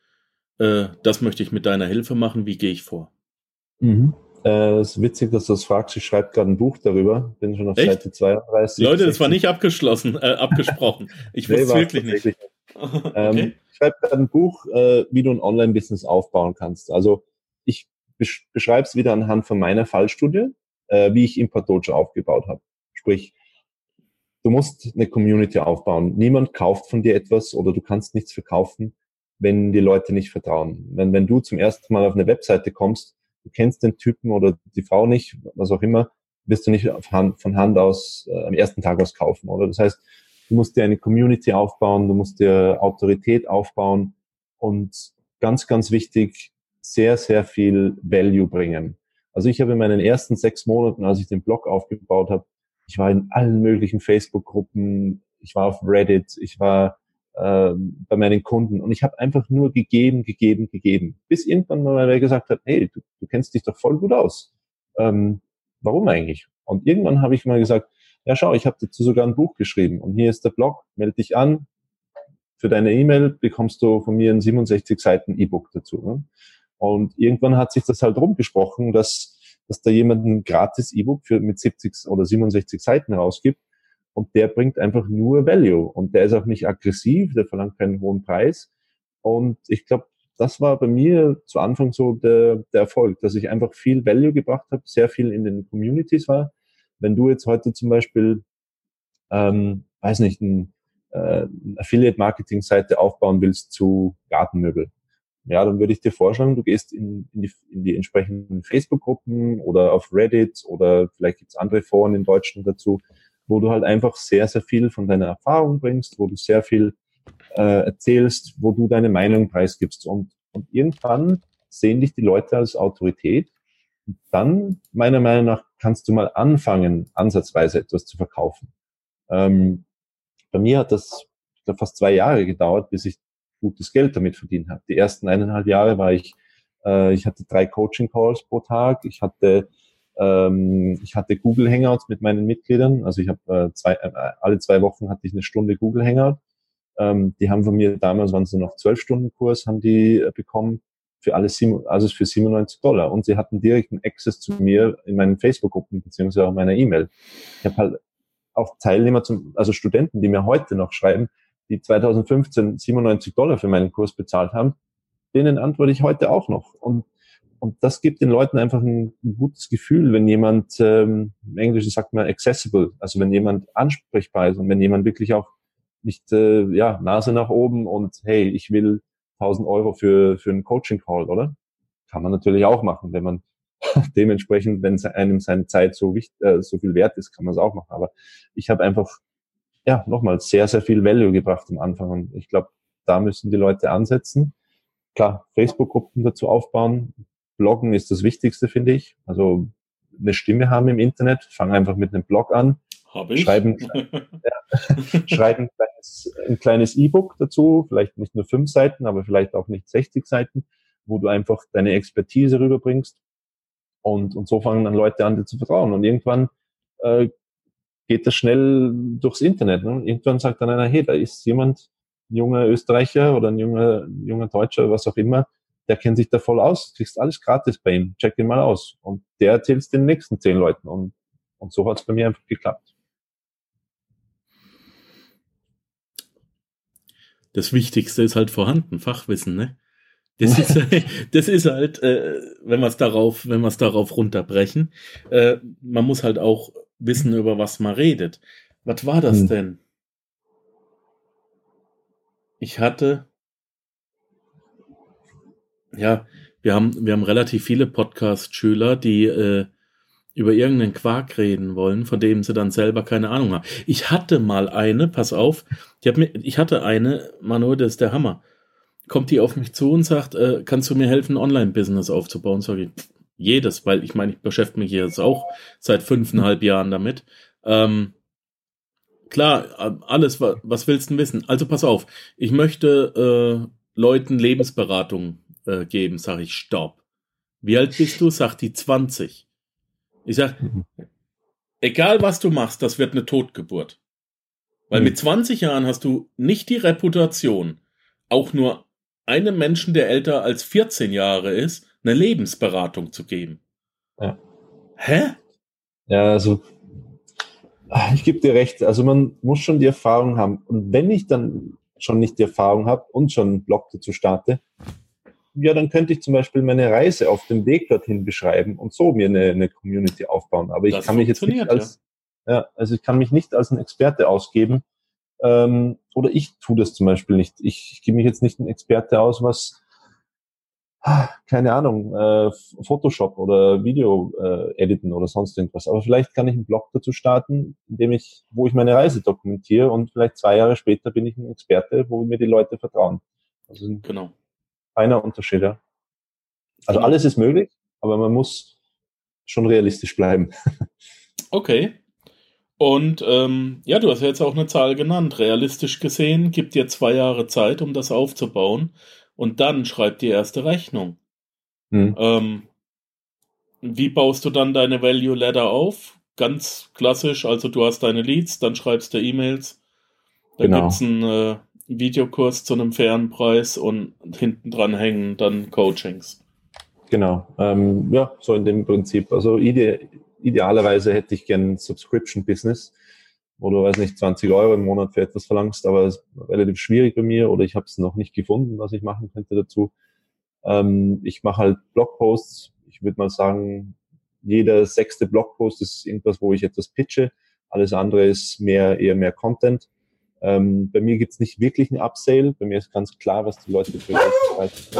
Äh, das möchte ich mit deiner Hilfe machen. Wie gehe ich vor? Mhm. Äh, es ist witzig, dass du das fragst. Ich schreibe gerade ein Buch darüber. Bin schon auf Echt? Seite 32. Leute, das war nicht abgeschlossen, äh, abgesprochen. Ich nee, wusste wirklich nicht. nicht. okay. ähm, ich schreibe gerade ein Buch, äh, wie du ein Online-Business aufbauen kannst. Also ich beschreibe es wieder anhand von meiner Fallstudie, äh, wie ich Importojo aufgebaut habe. Sprich, du musst eine Community aufbauen. Niemand kauft von dir etwas oder du kannst nichts verkaufen, wenn die Leute nicht vertrauen. Wenn, wenn du zum ersten Mal auf eine Webseite kommst, du kennst den Typen oder die Frau nicht, was auch immer, wirst du nicht Hand, von Hand aus äh, am ersten Tag aus kaufen, oder? Das heißt, du musst dir eine Community aufbauen, du musst dir Autorität aufbauen und ganz, ganz wichtig, sehr, sehr viel Value bringen. Also ich habe in meinen ersten sechs Monaten, als ich den Blog aufgebaut habe, ich war in allen möglichen Facebook-Gruppen, ich war auf Reddit, ich war äh, bei meinen Kunden und ich habe einfach nur gegeben, gegeben, gegeben. Bis irgendwann mal wer gesagt hat, hey, du, du kennst dich doch voll gut aus. Ähm, warum eigentlich? Und irgendwann habe ich mal gesagt, ja schau, ich habe dazu sogar ein Buch geschrieben und hier ist der Blog, melde dich an. Für deine E-Mail bekommst du von mir ein 67 Seiten E-Book dazu. Ne? Und irgendwann hat sich das halt rumgesprochen, dass dass da jemand ein gratis E-Book für mit 70 oder 67 Seiten rausgibt und der bringt einfach nur Value und der ist auch nicht aggressiv, der verlangt keinen hohen Preis und ich glaube, das war bei mir zu Anfang so der, der Erfolg, dass ich einfach viel Value gebracht habe, sehr viel in den Communities war. Wenn du jetzt heute zum Beispiel, ähm, weiß nicht, ein, äh, Affiliate-Marketing-Seite aufbauen willst zu Gartenmöbel, ja, dann würde ich dir vorschlagen, du gehst in, in, die, in die entsprechenden Facebook-Gruppen oder auf Reddit oder vielleicht gibt's andere Foren in Deutschland dazu, wo du halt einfach sehr, sehr viel von deiner Erfahrung bringst, wo du sehr viel äh, erzählst, wo du deine Meinung preisgibst. Und, und irgendwann sehen dich die Leute als Autorität. Und dann, meiner Meinung nach, kannst du mal anfangen, ansatzweise etwas zu verkaufen. Ähm, bei mir hat das fast zwei Jahre gedauert, bis ich gutes Geld damit verdient habe. Die ersten eineinhalb Jahre war ich, äh, ich hatte drei Coaching Calls pro Tag, ich hatte ähm, ich hatte Google Hangouts mit meinen Mitgliedern, also ich habe äh, zwei, äh, alle zwei Wochen hatte ich eine Stunde Google Hangout. Ähm, die haben von mir damals waren es noch zwölf Stunden Kurs, haben die äh, bekommen für alles, also für 97 Dollar. Und sie hatten direkten Access zu mir in meinen Facebook-Gruppen beziehungsweise auch meiner E-Mail. Ich habe halt auch Teilnehmer, zum, also Studenten, die mir heute noch schreiben, die 2015 97 Dollar für meinen Kurs bezahlt haben, denen antworte ich heute auch noch. Und, und das gibt den Leuten einfach ein, ein gutes Gefühl, wenn jemand, ähm, im Englischen sagt man accessible, also wenn jemand ansprechbar ist und wenn jemand wirklich auch nicht, äh, ja, Nase nach oben und hey, ich will 1000 Euro für, für einen Coaching-Call, oder? Kann man natürlich auch machen, wenn man dementsprechend, wenn einem seine Zeit so wichtig, äh, so viel wert ist, kann man es auch machen. Aber ich habe einfach ja, nochmal sehr, sehr viel Value gebracht am Anfang. Und ich glaube, da müssen die Leute ansetzen. Klar, Facebook-Gruppen dazu aufbauen. Bloggen ist das Wichtigste, finde ich. Also eine Stimme haben im Internet. Fang einfach mit einem Blog an. Hab ich. Schreiben, ja, schreiben ein kleines E-Book dazu. Vielleicht nicht nur fünf Seiten, aber vielleicht auch nicht 60 Seiten, wo du einfach deine Expertise rüberbringst. Und, und so fangen dann Leute an, dir zu vertrauen. Und irgendwann äh, geht das schnell durchs Internet. Ne? Irgendwann sagt dann einer, hey, da ist jemand, junger Österreicher oder ein junger, junger Deutscher, was auch immer, der kennt sich da voll aus, kriegst alles gratis bei ihm, check ihn mal aus. Und der erzählt es den nächsten zehn Leuten. Und, und so hat es bei mir einfach geklappt. Das Wichtigste ist halt vorhanden, Fachwissen, ne? Das ist, das ist halt, äh, wenn wir es darauf, wenn wir es darauf runterbrechen, äh, man muss halt auch wissen, über was man redet. Was war das hm. denn? Ich hatte, ja, wir haben, wir haben relativ viele Podcast-Schüler, die äh, über irgendeinen Quark reden wollen, von dem sie dann selber keine Ahnung haben. Ich hatte mal eine, pass auf, ich, mir, ich hatte eine, Manu, das ist der Hammer. Kommt die auf mich zu und sagt, äh, kannst du mir helfen, ein Online-Business aufzubauen? Sag ich, jedes, weil ich meine, ich beschäftige mich jetzt auch seit fünfeinhalb Jahren damit. Ähm, klar, alles, was willst du wissen? Also pass auf, ich möchte äh, Leuten Lebensberatung äh, geben, sage ich, stopp. Wie alt bist du? Sagt die 20. Ich sag, egal was du machst, das wird eine Totgeburt. Weil mhm. mit 20 Jahren hast du nicht die Reputation, auch nur einem Menschen, der älter als 14 Jahre ist, eine Lebensberatung zu geben. Ja. Hä? Ja, also ich gebe dir recht. Also man muss schon die Erfahrung haben. Und wenn ich dann schon nicht die Erfahrung habe und schon einen Blog dazu starte, ja, dann könnte ich zum Beispiel meine Reise auf dem Weg dorthin beschreiben und so mir eine, eine Community aufbauen. Aber ich das kann mich jetzt nicht als, ja. ja. also ich kann mich nicht als ein Experte ausgeben. Ähm, oder ich tue das zum Beispiel nicht. Ich, ich gebe mich jetzt nicht ein Experte aus, was keine Ahnung, äh, Photoshop oder Video äh, editen oder sonst irgendwas. Aber vielleicht kann ich einen Blog dazu starten, in dem ich, wo ich meine Reise dokumentiere und vielleicht zwei Jahre später bin ich ein Experte, wo mir die Leute vertrauen. Also genau feiner Unterschied, ja. Also genau. alles ist möglich, aber man muss schon realistisch bleiben. Okay. Und ähm, ja, du hast ja jetzt auch eine Zahl genannt. Realistisch gesehen gibt dir zwei Jahre Zeit, um das aufzubauen. Und dann schreibt die erste Rechnung. Hm. Ähm, wie baust du dann deine Value Ladder auf? Ganz klassisch, also du hast deine Leads, dann schreibst du E-Mails. Da genau. gibt es ein äh, Videokurs zu einem fairen Preis und hinten dran hängen dann Coachings. Genau, ähm, ja, so in dem Prinzip. Also ide idealerweise hätte ich gern Subscription-Business, wo du, weiß nicht, 20 Euro im Monat für etwas verlangst, aber es relativ schwierig bei mir oder ich habe es noch nicht gefunden, was ich machen könnte dazu. Ähm, ich mache halt Blogposts. Ich würde mal sagen, jeder sechste Blogpost ist irgendwas, wo ich etwas pitche. Alles andere ist mehr, eher mehr Content. Ähm, bei mir gibt es nicht wirklich einen Upsale. Bei mir ist ganz klar, was die Leute für Preis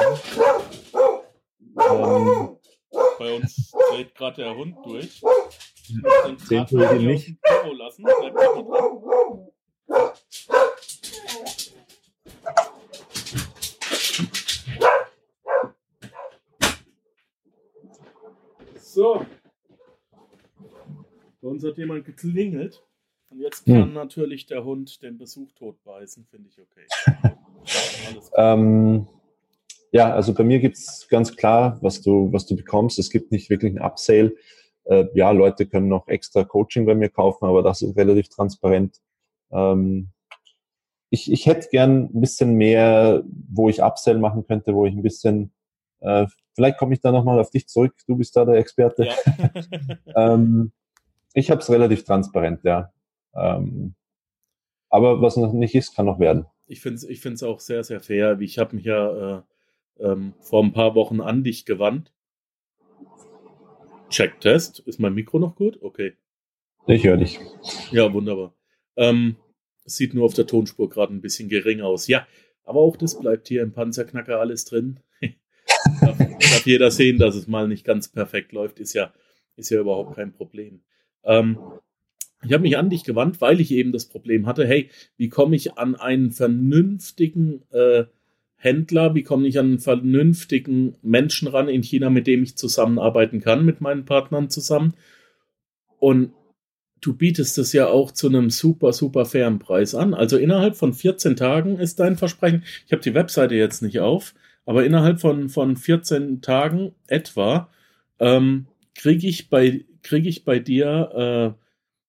ähm, Bei uns dreht gerade der Hund durch. Den tue ich nicht. Lassen. So. Bei uns hat jemand geklingelt. Und jetzt kann hm. natürlich der Hund den Besuch totbeißen, finde ich okay. ähm, ja, also bei mir gibt es ganz klar, was du, was du bekommst. Es gibt nicht wirklich einen Upsale. Äh, ja, Leute können noch extra Coaching bei mir kaufen, aber das ist relativ transparent. Ähm, ich, ich hätte gern ein bisschen mehr, wo ich Upsell machen könnte, wo ich ein bisschen, äh, vielleicht komme ich da nochmal auf dich zurück, du bist da der Experte. Ja. ähm, ich habe es relativ transparent, ja. Ähm, aber was noch nicht ist, kann noch werden. Ich finde es ich find's auch sehr, sehr fair. Ich habe mich ja äh, ähm, vor ein paar Wochen an dich gewandt. Checktest. Ist mein Mikro noch gut? Okay. Ich höre dich. Ja, wunderbar. Ähm, sieht nur auf der Tonspur gerade ein bisschen gering aus. Ja, aber auch das bleibt hier im Panzerknacker alles drin. darf, darf jeder sehen, dass es mal nicht ganz perfekt läuft. Ist ja, ist ja überhaupt kein Problem. Ähm, ich habe mich an dich gewandt, weil ich eben das Problem hatte, hey, wie komme ich an einen vernünftigen äh, Händler, wie komme ich an einen vernünftigen Menschen ran in China, mit dem ich zusammenarbeiten kann, mit meinen Partnern zusammen. Und du bietest es ja auch zu einem super, super fairen Preis an. Also innerhalb von 14 Tagen ist dein Versprechen, ich habe die Webseite jetzt nicht auf, aber innerhalb von, von 14 Tagen etwa ähm, kriege ich, bei, krieg ich bei dir äh,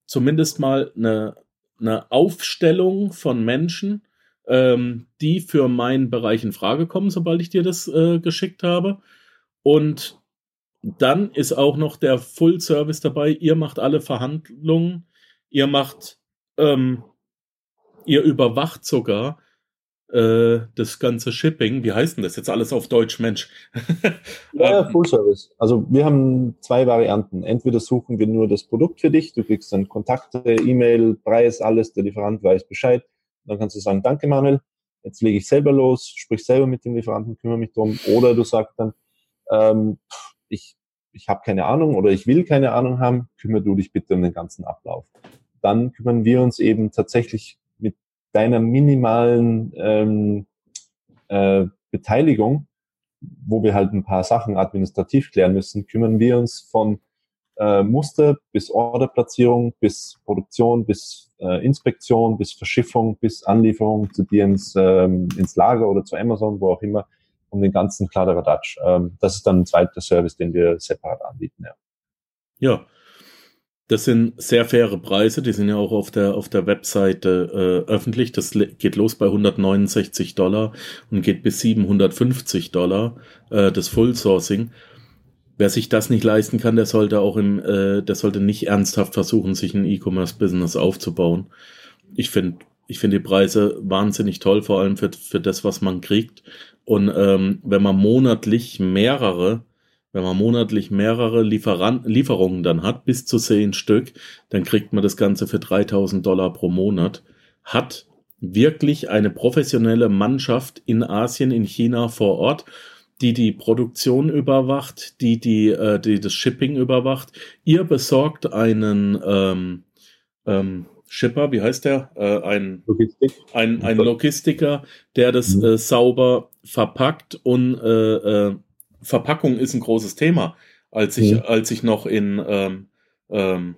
zumindest mal eine, eine Aufstellung von Menschen, ähm, die für meinen Bereich in Frage kommen, sobald ich dir das äh, geschickt habe. Und dann ist auch noch der Full Service dabei. Ihr macht alle Verhandlungen, ihr macht, ähm, ihr überwacht sogar äh, das ganze Shipping. Wie heißt denn das jetzt alles auf Deutsch, Mensch? ja, Full Service. Also wir haben zwei Varianten. Entweder suchen wir nur das Produkt für dich, du kriegst dann Kontakte, E-Mail, Preis, alles, der Lieferant weiß Bescheid. Dann kannst du sagen, danke Manuel, jetzt lege ich selber los, sprich selber mit dem Lieferanten, kümmere mich drum. Oder du sagst dann, ähm, ich, ich habe keine Ahnung oder ich will keine Ahnung haben, kümmere du dich bitte um den ganzen Ablauf. Dann kümmern wir uns eben tatsächlich mit deiner minimalen ähm, äh, Beteiligung, wo wir halt ein paar Sachen administrativ klären müssen, kümmern wir uns von äh, Muster bis Orderplatzierung, bis Produktion, bis äh, Inspektion, bis Verschiffung, bis Anlieferung zu dir ins, ähm, ins Lager oder zu Amazon, wo auch immer, um den ganzen Kladderadatsch. Ähm, das ist dann ein zweiter Service, den wir separat anbieten. Ja. ja. Das sind sehr faire Preise, die sind ja auch auf der, auf der Webseite äh, öffentlich. Das geht los bei 169 Dollar und geht bis 750 Dollar, äh, das Full Sourcing wer sich das nicht leisten kann, der sollte auch im, äh, der sollte nicht ernsthaft versuchen, sich ein E-Commerce-Business aufzubauen. Ich finde, ich finde die Preise wahnsinnig toll, vor allem für, für das, was man kriegt. Und ähm, wenn man monatlich mehrere, wenn man monatlich mehrere Lieferant Lieferungen dann hat, bis zu zehn Stück, dann kriegt man das Ganze für 3000 Dollar pro Monat. Hat wirklich eine professionelle Mannschaft in Asien, in China vor Ort die die Produktion überwacht, die die, äh, die das Shipping überwacht. Ihr besorgt einen ähm, ähm, Shipper, wie heißt der? Äh, ein, Logistik. ein, ein Logistiker, der das mhm. äh, sauber verpackt und äh, äh, Verpackung ist ein großes Thema. Als ich, mhm. als ich noch in ähm, ähm,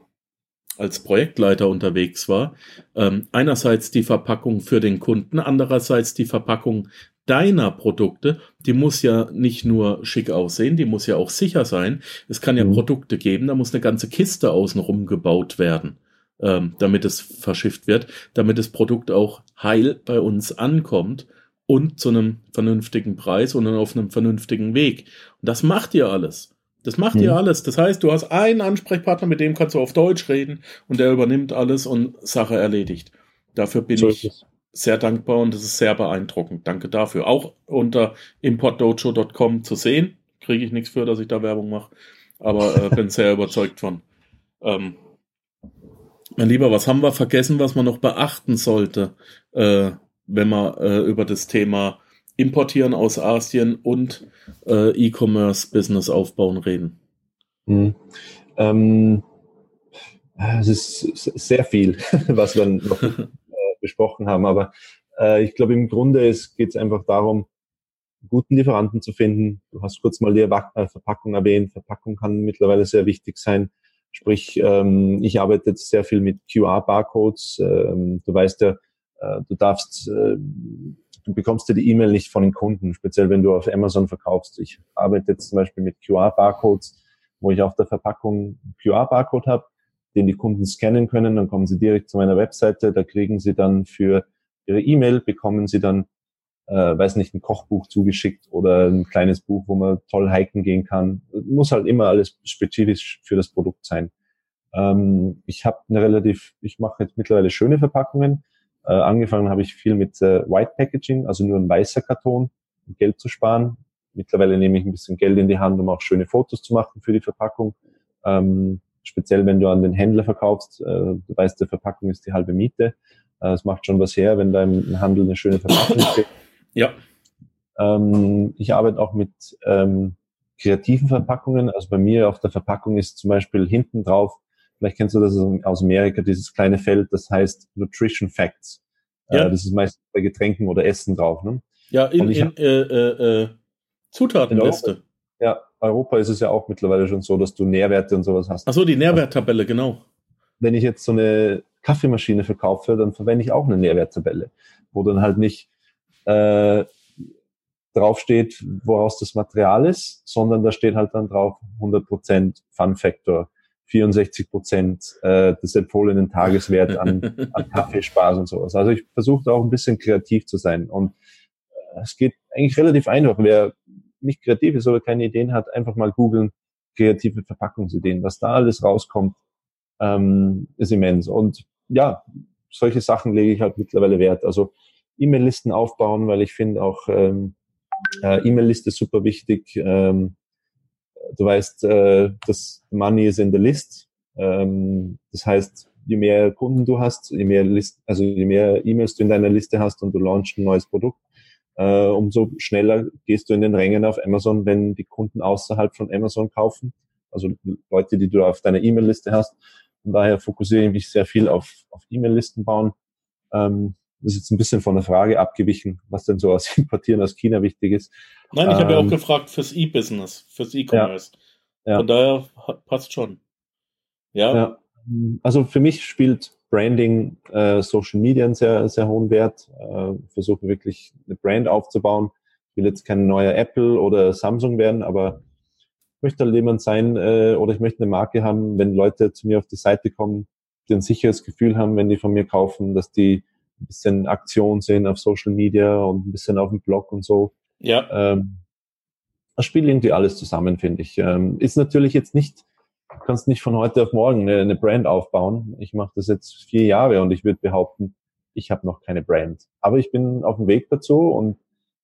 als Projektleiter unterwegs war. Ähm, einerseits die Verpackung für den Kunden, andererseits die Verpackung deiner Produkte, die muss ja nicht nur schick aussehen, die muss ja auch sicher sein. Es kann ja mhm. Produkte geben, da muss eine ganze Kiste außenrum gebaut werden, ähm, damit es verschifft wird, damit das Produkt auch heil bei uns ankommt und zu einem vernünftigen Preis und auf einem vernünftigen Weg. Und das macht ihr alles. Das macht mhm. ihr alles. Das heißt, du hast einen Ansprechpartner, mit dem kannst du auf Deutsch reden und der übernimmt alles und Sache erledigt. Dafür bin so ich sehr dankbar und das ist sehr beeindruckend. Danke dafür. Auch unter importdojo.com zu sehen. Kriege ich nichts für, dass ich da Werbung mache. Aber äh, bin sehr überzeugt von. Ähm, mein Lieber, was haben wir vergessen, was man noch beachten sollte, äh, wenn man äh, über das Thema Importieren aus Asien und äh, E-Commerce-Business aufbauen reden? Hm. Ähm, es ist sehr viel, was wir noch besprochen haben. Aber äh, ich glaube, im Grunde geht es einfach darum, guten Lieferanten zu finden. Du hast kurz mal die äh, Verpackung erwähnt. Verpackung kann mittlerweile sehr wichtig sein. Sprich, ähm, ich arbeite jetzt sehr viel mit QR-Barcodes. Ähm, du weißt ja, äh, du darfst, äh, du bekommst ja die E-Mail nicht von den Kunden, speziell wenn du auf Amazon verkaufst. Ich arbeite jetzt zum Beispiel mit QR-Barcodes, wo ich auf der Verpackung QR-Barcode habe den die Kunden scannen können. Dann kommen sie direkt zu meiner Webseite. Da kriegen sie dann für ihre E-Mail, bekommen sie dann, äh, weiß nicht, ein Kochbuch zugeschickt oder ein kleines Buch, wo man toll hiken gehen kann. Muss halt immer alles spezifisch für das Produkt sein. Ähm, ich habe eine relativ, ich mache jetzt mittlerweile schöne Verpackungen. Äh, angefangen habe ich viel mit äh, White Packaging, also nur ein weißer Karton, um Geld zu sparen. Mittlerweile nehme ich ein bisschen Geld in die Hand, um auch schöne Fotos zu machen für die Verpackung. Ähm, speziell wenn du an den Händler verkaufst, äh, du weißt, die Verpackung ist die halbe Miete. Äh, es macht schon was her, wenn da im Handel eine schöne Verpackung steht. Ja. Ähm, ich arbeite auch mit ähm, kreativen Verpackungen. Also bei mir auf der Verpackung ist zum Beispiel hinten drauf, vielleicht kennst du das aus Amerika, dieses kleine Feld, das heißt Nutrition Facts. Äh, ja. Äh, das ist meist bei Getränken oder Essen drauf. Ne? Ja, in, in äh, äh, äh Zutatenliste. Ja, Europa ist es ja auch mittlerweile schon so, dass du Nährwerte und sowas hast. Ach so, die Nährwerttabelle, genau. Wenn ich jetzt so eine Kaffeemaschine verkaufe, dann verwende ich auch eine Nährwerttabelle, wo dann halt nicht äh, draufsteht, woraus das Material ist, sondern da steht halt dann drauf 100% Fun Factor, 64 Prozent äh, des empfohlenen Tageswert an, an Kaffeespaß und sowas. Also ich versuche auch ein bisschen kreativ zu sein und äh, es geht eigentlich relativ einfach. Wer nicht kreativ ist oder keine Ideen hat, einfach mal googeln, kreative Verpackungsideen. Was da alles rauskommt, ähm, ist immens. Und ja, solche Sachen lege ich halt mittlerweile Wert. Also E-Mail-Listen aufbauen, weil ich finde auch ähm, äh, E-Mail-Liste super wichtig. Ähm, du weißt, äh, das Money is in the list. Ähm, das heißt, je mehr Kunden du hast, je mehr List, also je mehr E-Mails du in deiner Liste hast und du launchst ein neues Produkt, äh, umso schneller gehst du in den Rängen auf Amazon, wenn die Kunden außerhalb von Amazon kaufen. Also Leute, die du auf deiner E-Mail-Liste hast. Von daher fokussiere ich mich sehr viel auf, auf E-Mail-Listen bauen. Ähm, das ist jetzt ein bisschen von der Frage abgewichen, was denn so aus Importieren aus China wichtig ist. Nein, ich habe ja auch ähm, gefragt fürs E-Business, fürs E-Commerce. Ja, ja. Von daher passt schon. Ja. ja. Also für mich spielt Branding, äh, Social Media einen sehr, sehr hohen Wert. Äh, versuche wirklich eine Brand aufzubauen. Ich will jetzt kein neuer Apple oder Samsung werden, aber ich möchte halt jemand sein äh, oder ich möchte eine Marke haben, wenn Leute zu mir auf die Seite kommen, die ein sicheres Gefühl haben, wenn die von mir kaufen, dass die ein bisschen Aktion sehen auf Social Media und ein bisschen auf dem Blog und so. Ja. Ähm, das spielt irgendwie alles zusammen, finde ich. Ähm, ist natürlich jetzt nicht, du kannst nicht von heute auf morgen eine, eine Brand aufbauen. Ich mache das jetzt vier Jahre und ich würde behaupten, ich habe noch keine Brand. Aber ich bin auf dem Weg dazu und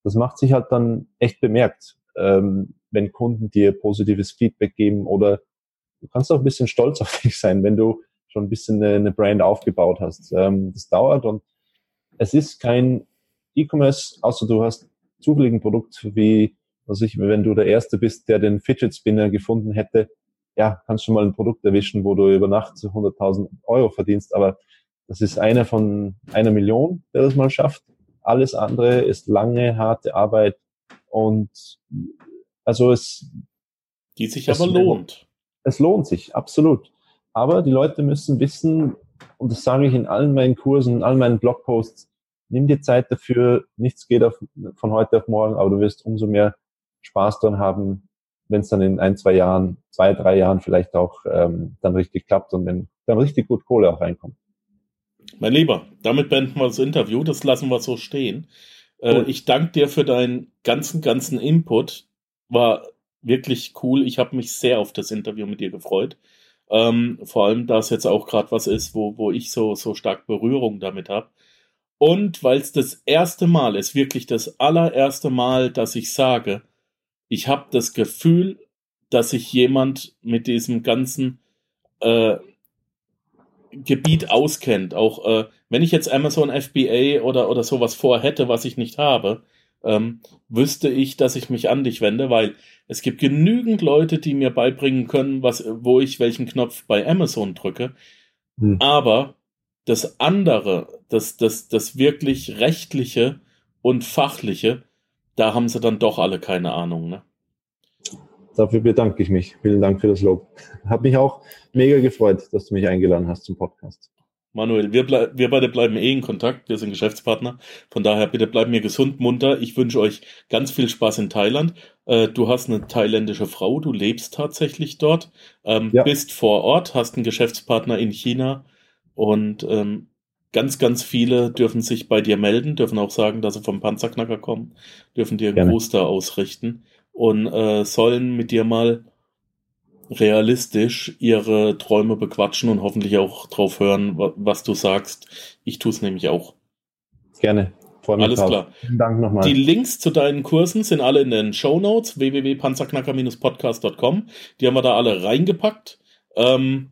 das macht sich halt dann echt bemerkt, ähm, wenn Kunden dir positives Feedback geben oder du kannst auch ein bisschen stolz auf dich sein, wenn du schon ein bisschen eine, eine Brand aufgebaut hast. Ähm, das dauert und es ist kein E-Commerce, außer du hast zufällig ein Produkt wie, was ich, wenn du der Erste bist, der den Fidget Spinner gefunden hätte, ja, kannst du mal ein Produkt erwischen, wo du über Nacht 100.000 Euro verdienst, aber das ist einer von einer Million, der das mal schafft. Alles andere ist lange, harte Arbeit und also es... Die sich aber lohnt. Es lohnt sich, absolut. Aber die Leute müssen wissen, und das sage ich in allen meinen Kursen, in allen meinen Blogposts, nimm dir Zeit dafür, nichts geht auf, von heute auf morgen, aber du wirst umso mehr Spaß dran haben, wenn es dann in ein, zwei Jahren, zwei, drei Jahren vielleicht auch ähm, dann richtig klappt und wenn dann richtig gut Kohle auch reinkommt. Mein Lieber, damit beenden wir das Interview, das lassen wir so stehen. Äh, ich danke dir für deinen ganzen, ganzen Input. War wirklich cool. Ich habe mich sehr auf das Interview mit dir gefreut. Ähm, vor allem, da es jetzt auch gerade was ist, wo, wo ich so, so stark Berührung damit habe. Und weil es das erste Mal ist, wirklich das allererste Mal, dass ich sage, ich habe das Gefühl, dass sich jemand mit diesem ganzen äh, Gebiet auskennt. Auch äh, wenn ich jetzt Amazon FBA oder, oder sowas vorhätte, was ich nicht habe, ähm, wüsste ich, dass ich mich an dich wende, weil es gibt genügend Leute, die mir beibringen können, was, wo ich welchen Knopf bei Amazon drücke. Hm. Aber das andere, das, das, das wirklich rechtliche und fachliche, da haben sie dann doch alle keine Ahnung, ne? Dafür bedanke ich mich. Vielen Dank für das Lob. Hat mich auch mega gefreut, dass du mich eingeladen hast zum Podcast. Manuel, wir, wir beide bleiben eh in Kontakt, wir sind Geschäftspartner. Von daher bitte bleib mir gesund, munter. Ich wünsche euch ganz viel Spaß in Thailand. Äh, du hast eine thailändische Frau, du lebst tatsächlich dort, ähm, ja. bist vor Ort, hast einen Geschäftspartner in China und ähm, ganz, ganz viele dürfen sich bei dir melden, dürfen auch sagen, dass sie vom Panzerknacker kommen, dürfen dir einen Gruß da ausrichten und äh, sollen mit dir mal realistisch ihre Träume bequatschen und hoffentlich auch drauf hören, was du sagst. Ich tue es nämlich auch. Gerne. Alles drauf. klar. Vielen Dank nochmal. Die Links zu deinen Kursen sind alle in den Show Notes www.panzerknacker-podcast.com. Die haben wir da alle reingepackt. Ähm,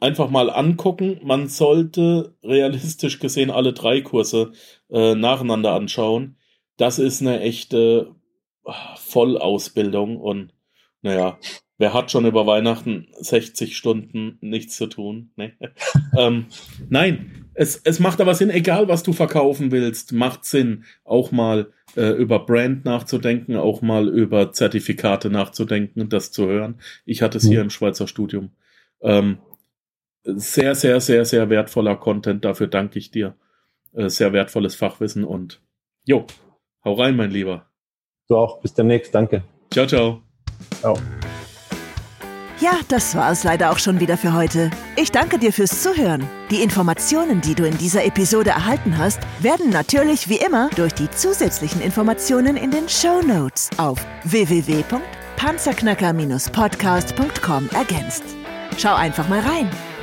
einfach mal angucken. Man sollte realistisch gesehen alle drei Kurse äh, nacheinander anschauen. Das ist eine echte ah, Vollausbildung und naja, Wer hat schon über Weihnachten 60 Stunden nichts zu tun? Nee. ähm, nein, es, es macht aber Sinn, egal was du verkaufen willst, macht Sinn, auch mal äh, über Brand nachzudenken, auch mal über Zertifikate nachzudenken und das zu hören. Ich hatte es mhm. hier im Schweizer Studium. Ähm, sehr, sehr, sehr, sehr wertvoller Content, dafür danke ich dir. Äh, sehr wertvolles Fachwissen und jo, hau rein, mein Lieber. Du auch, bis demnächst, danke. Ciao, ciao. Ciao. Ja, das war es leider auch schon wieder für heute. Ich danke dir fürs Zuhören. Die Informationen, die du in dieser Episode erhalten hast, werden natürlich wie immer durch die zusätzlichen Informationen in den Show Notes auf www.panzerknacker-podcast.com ergänzt. Schau einfach mal rein.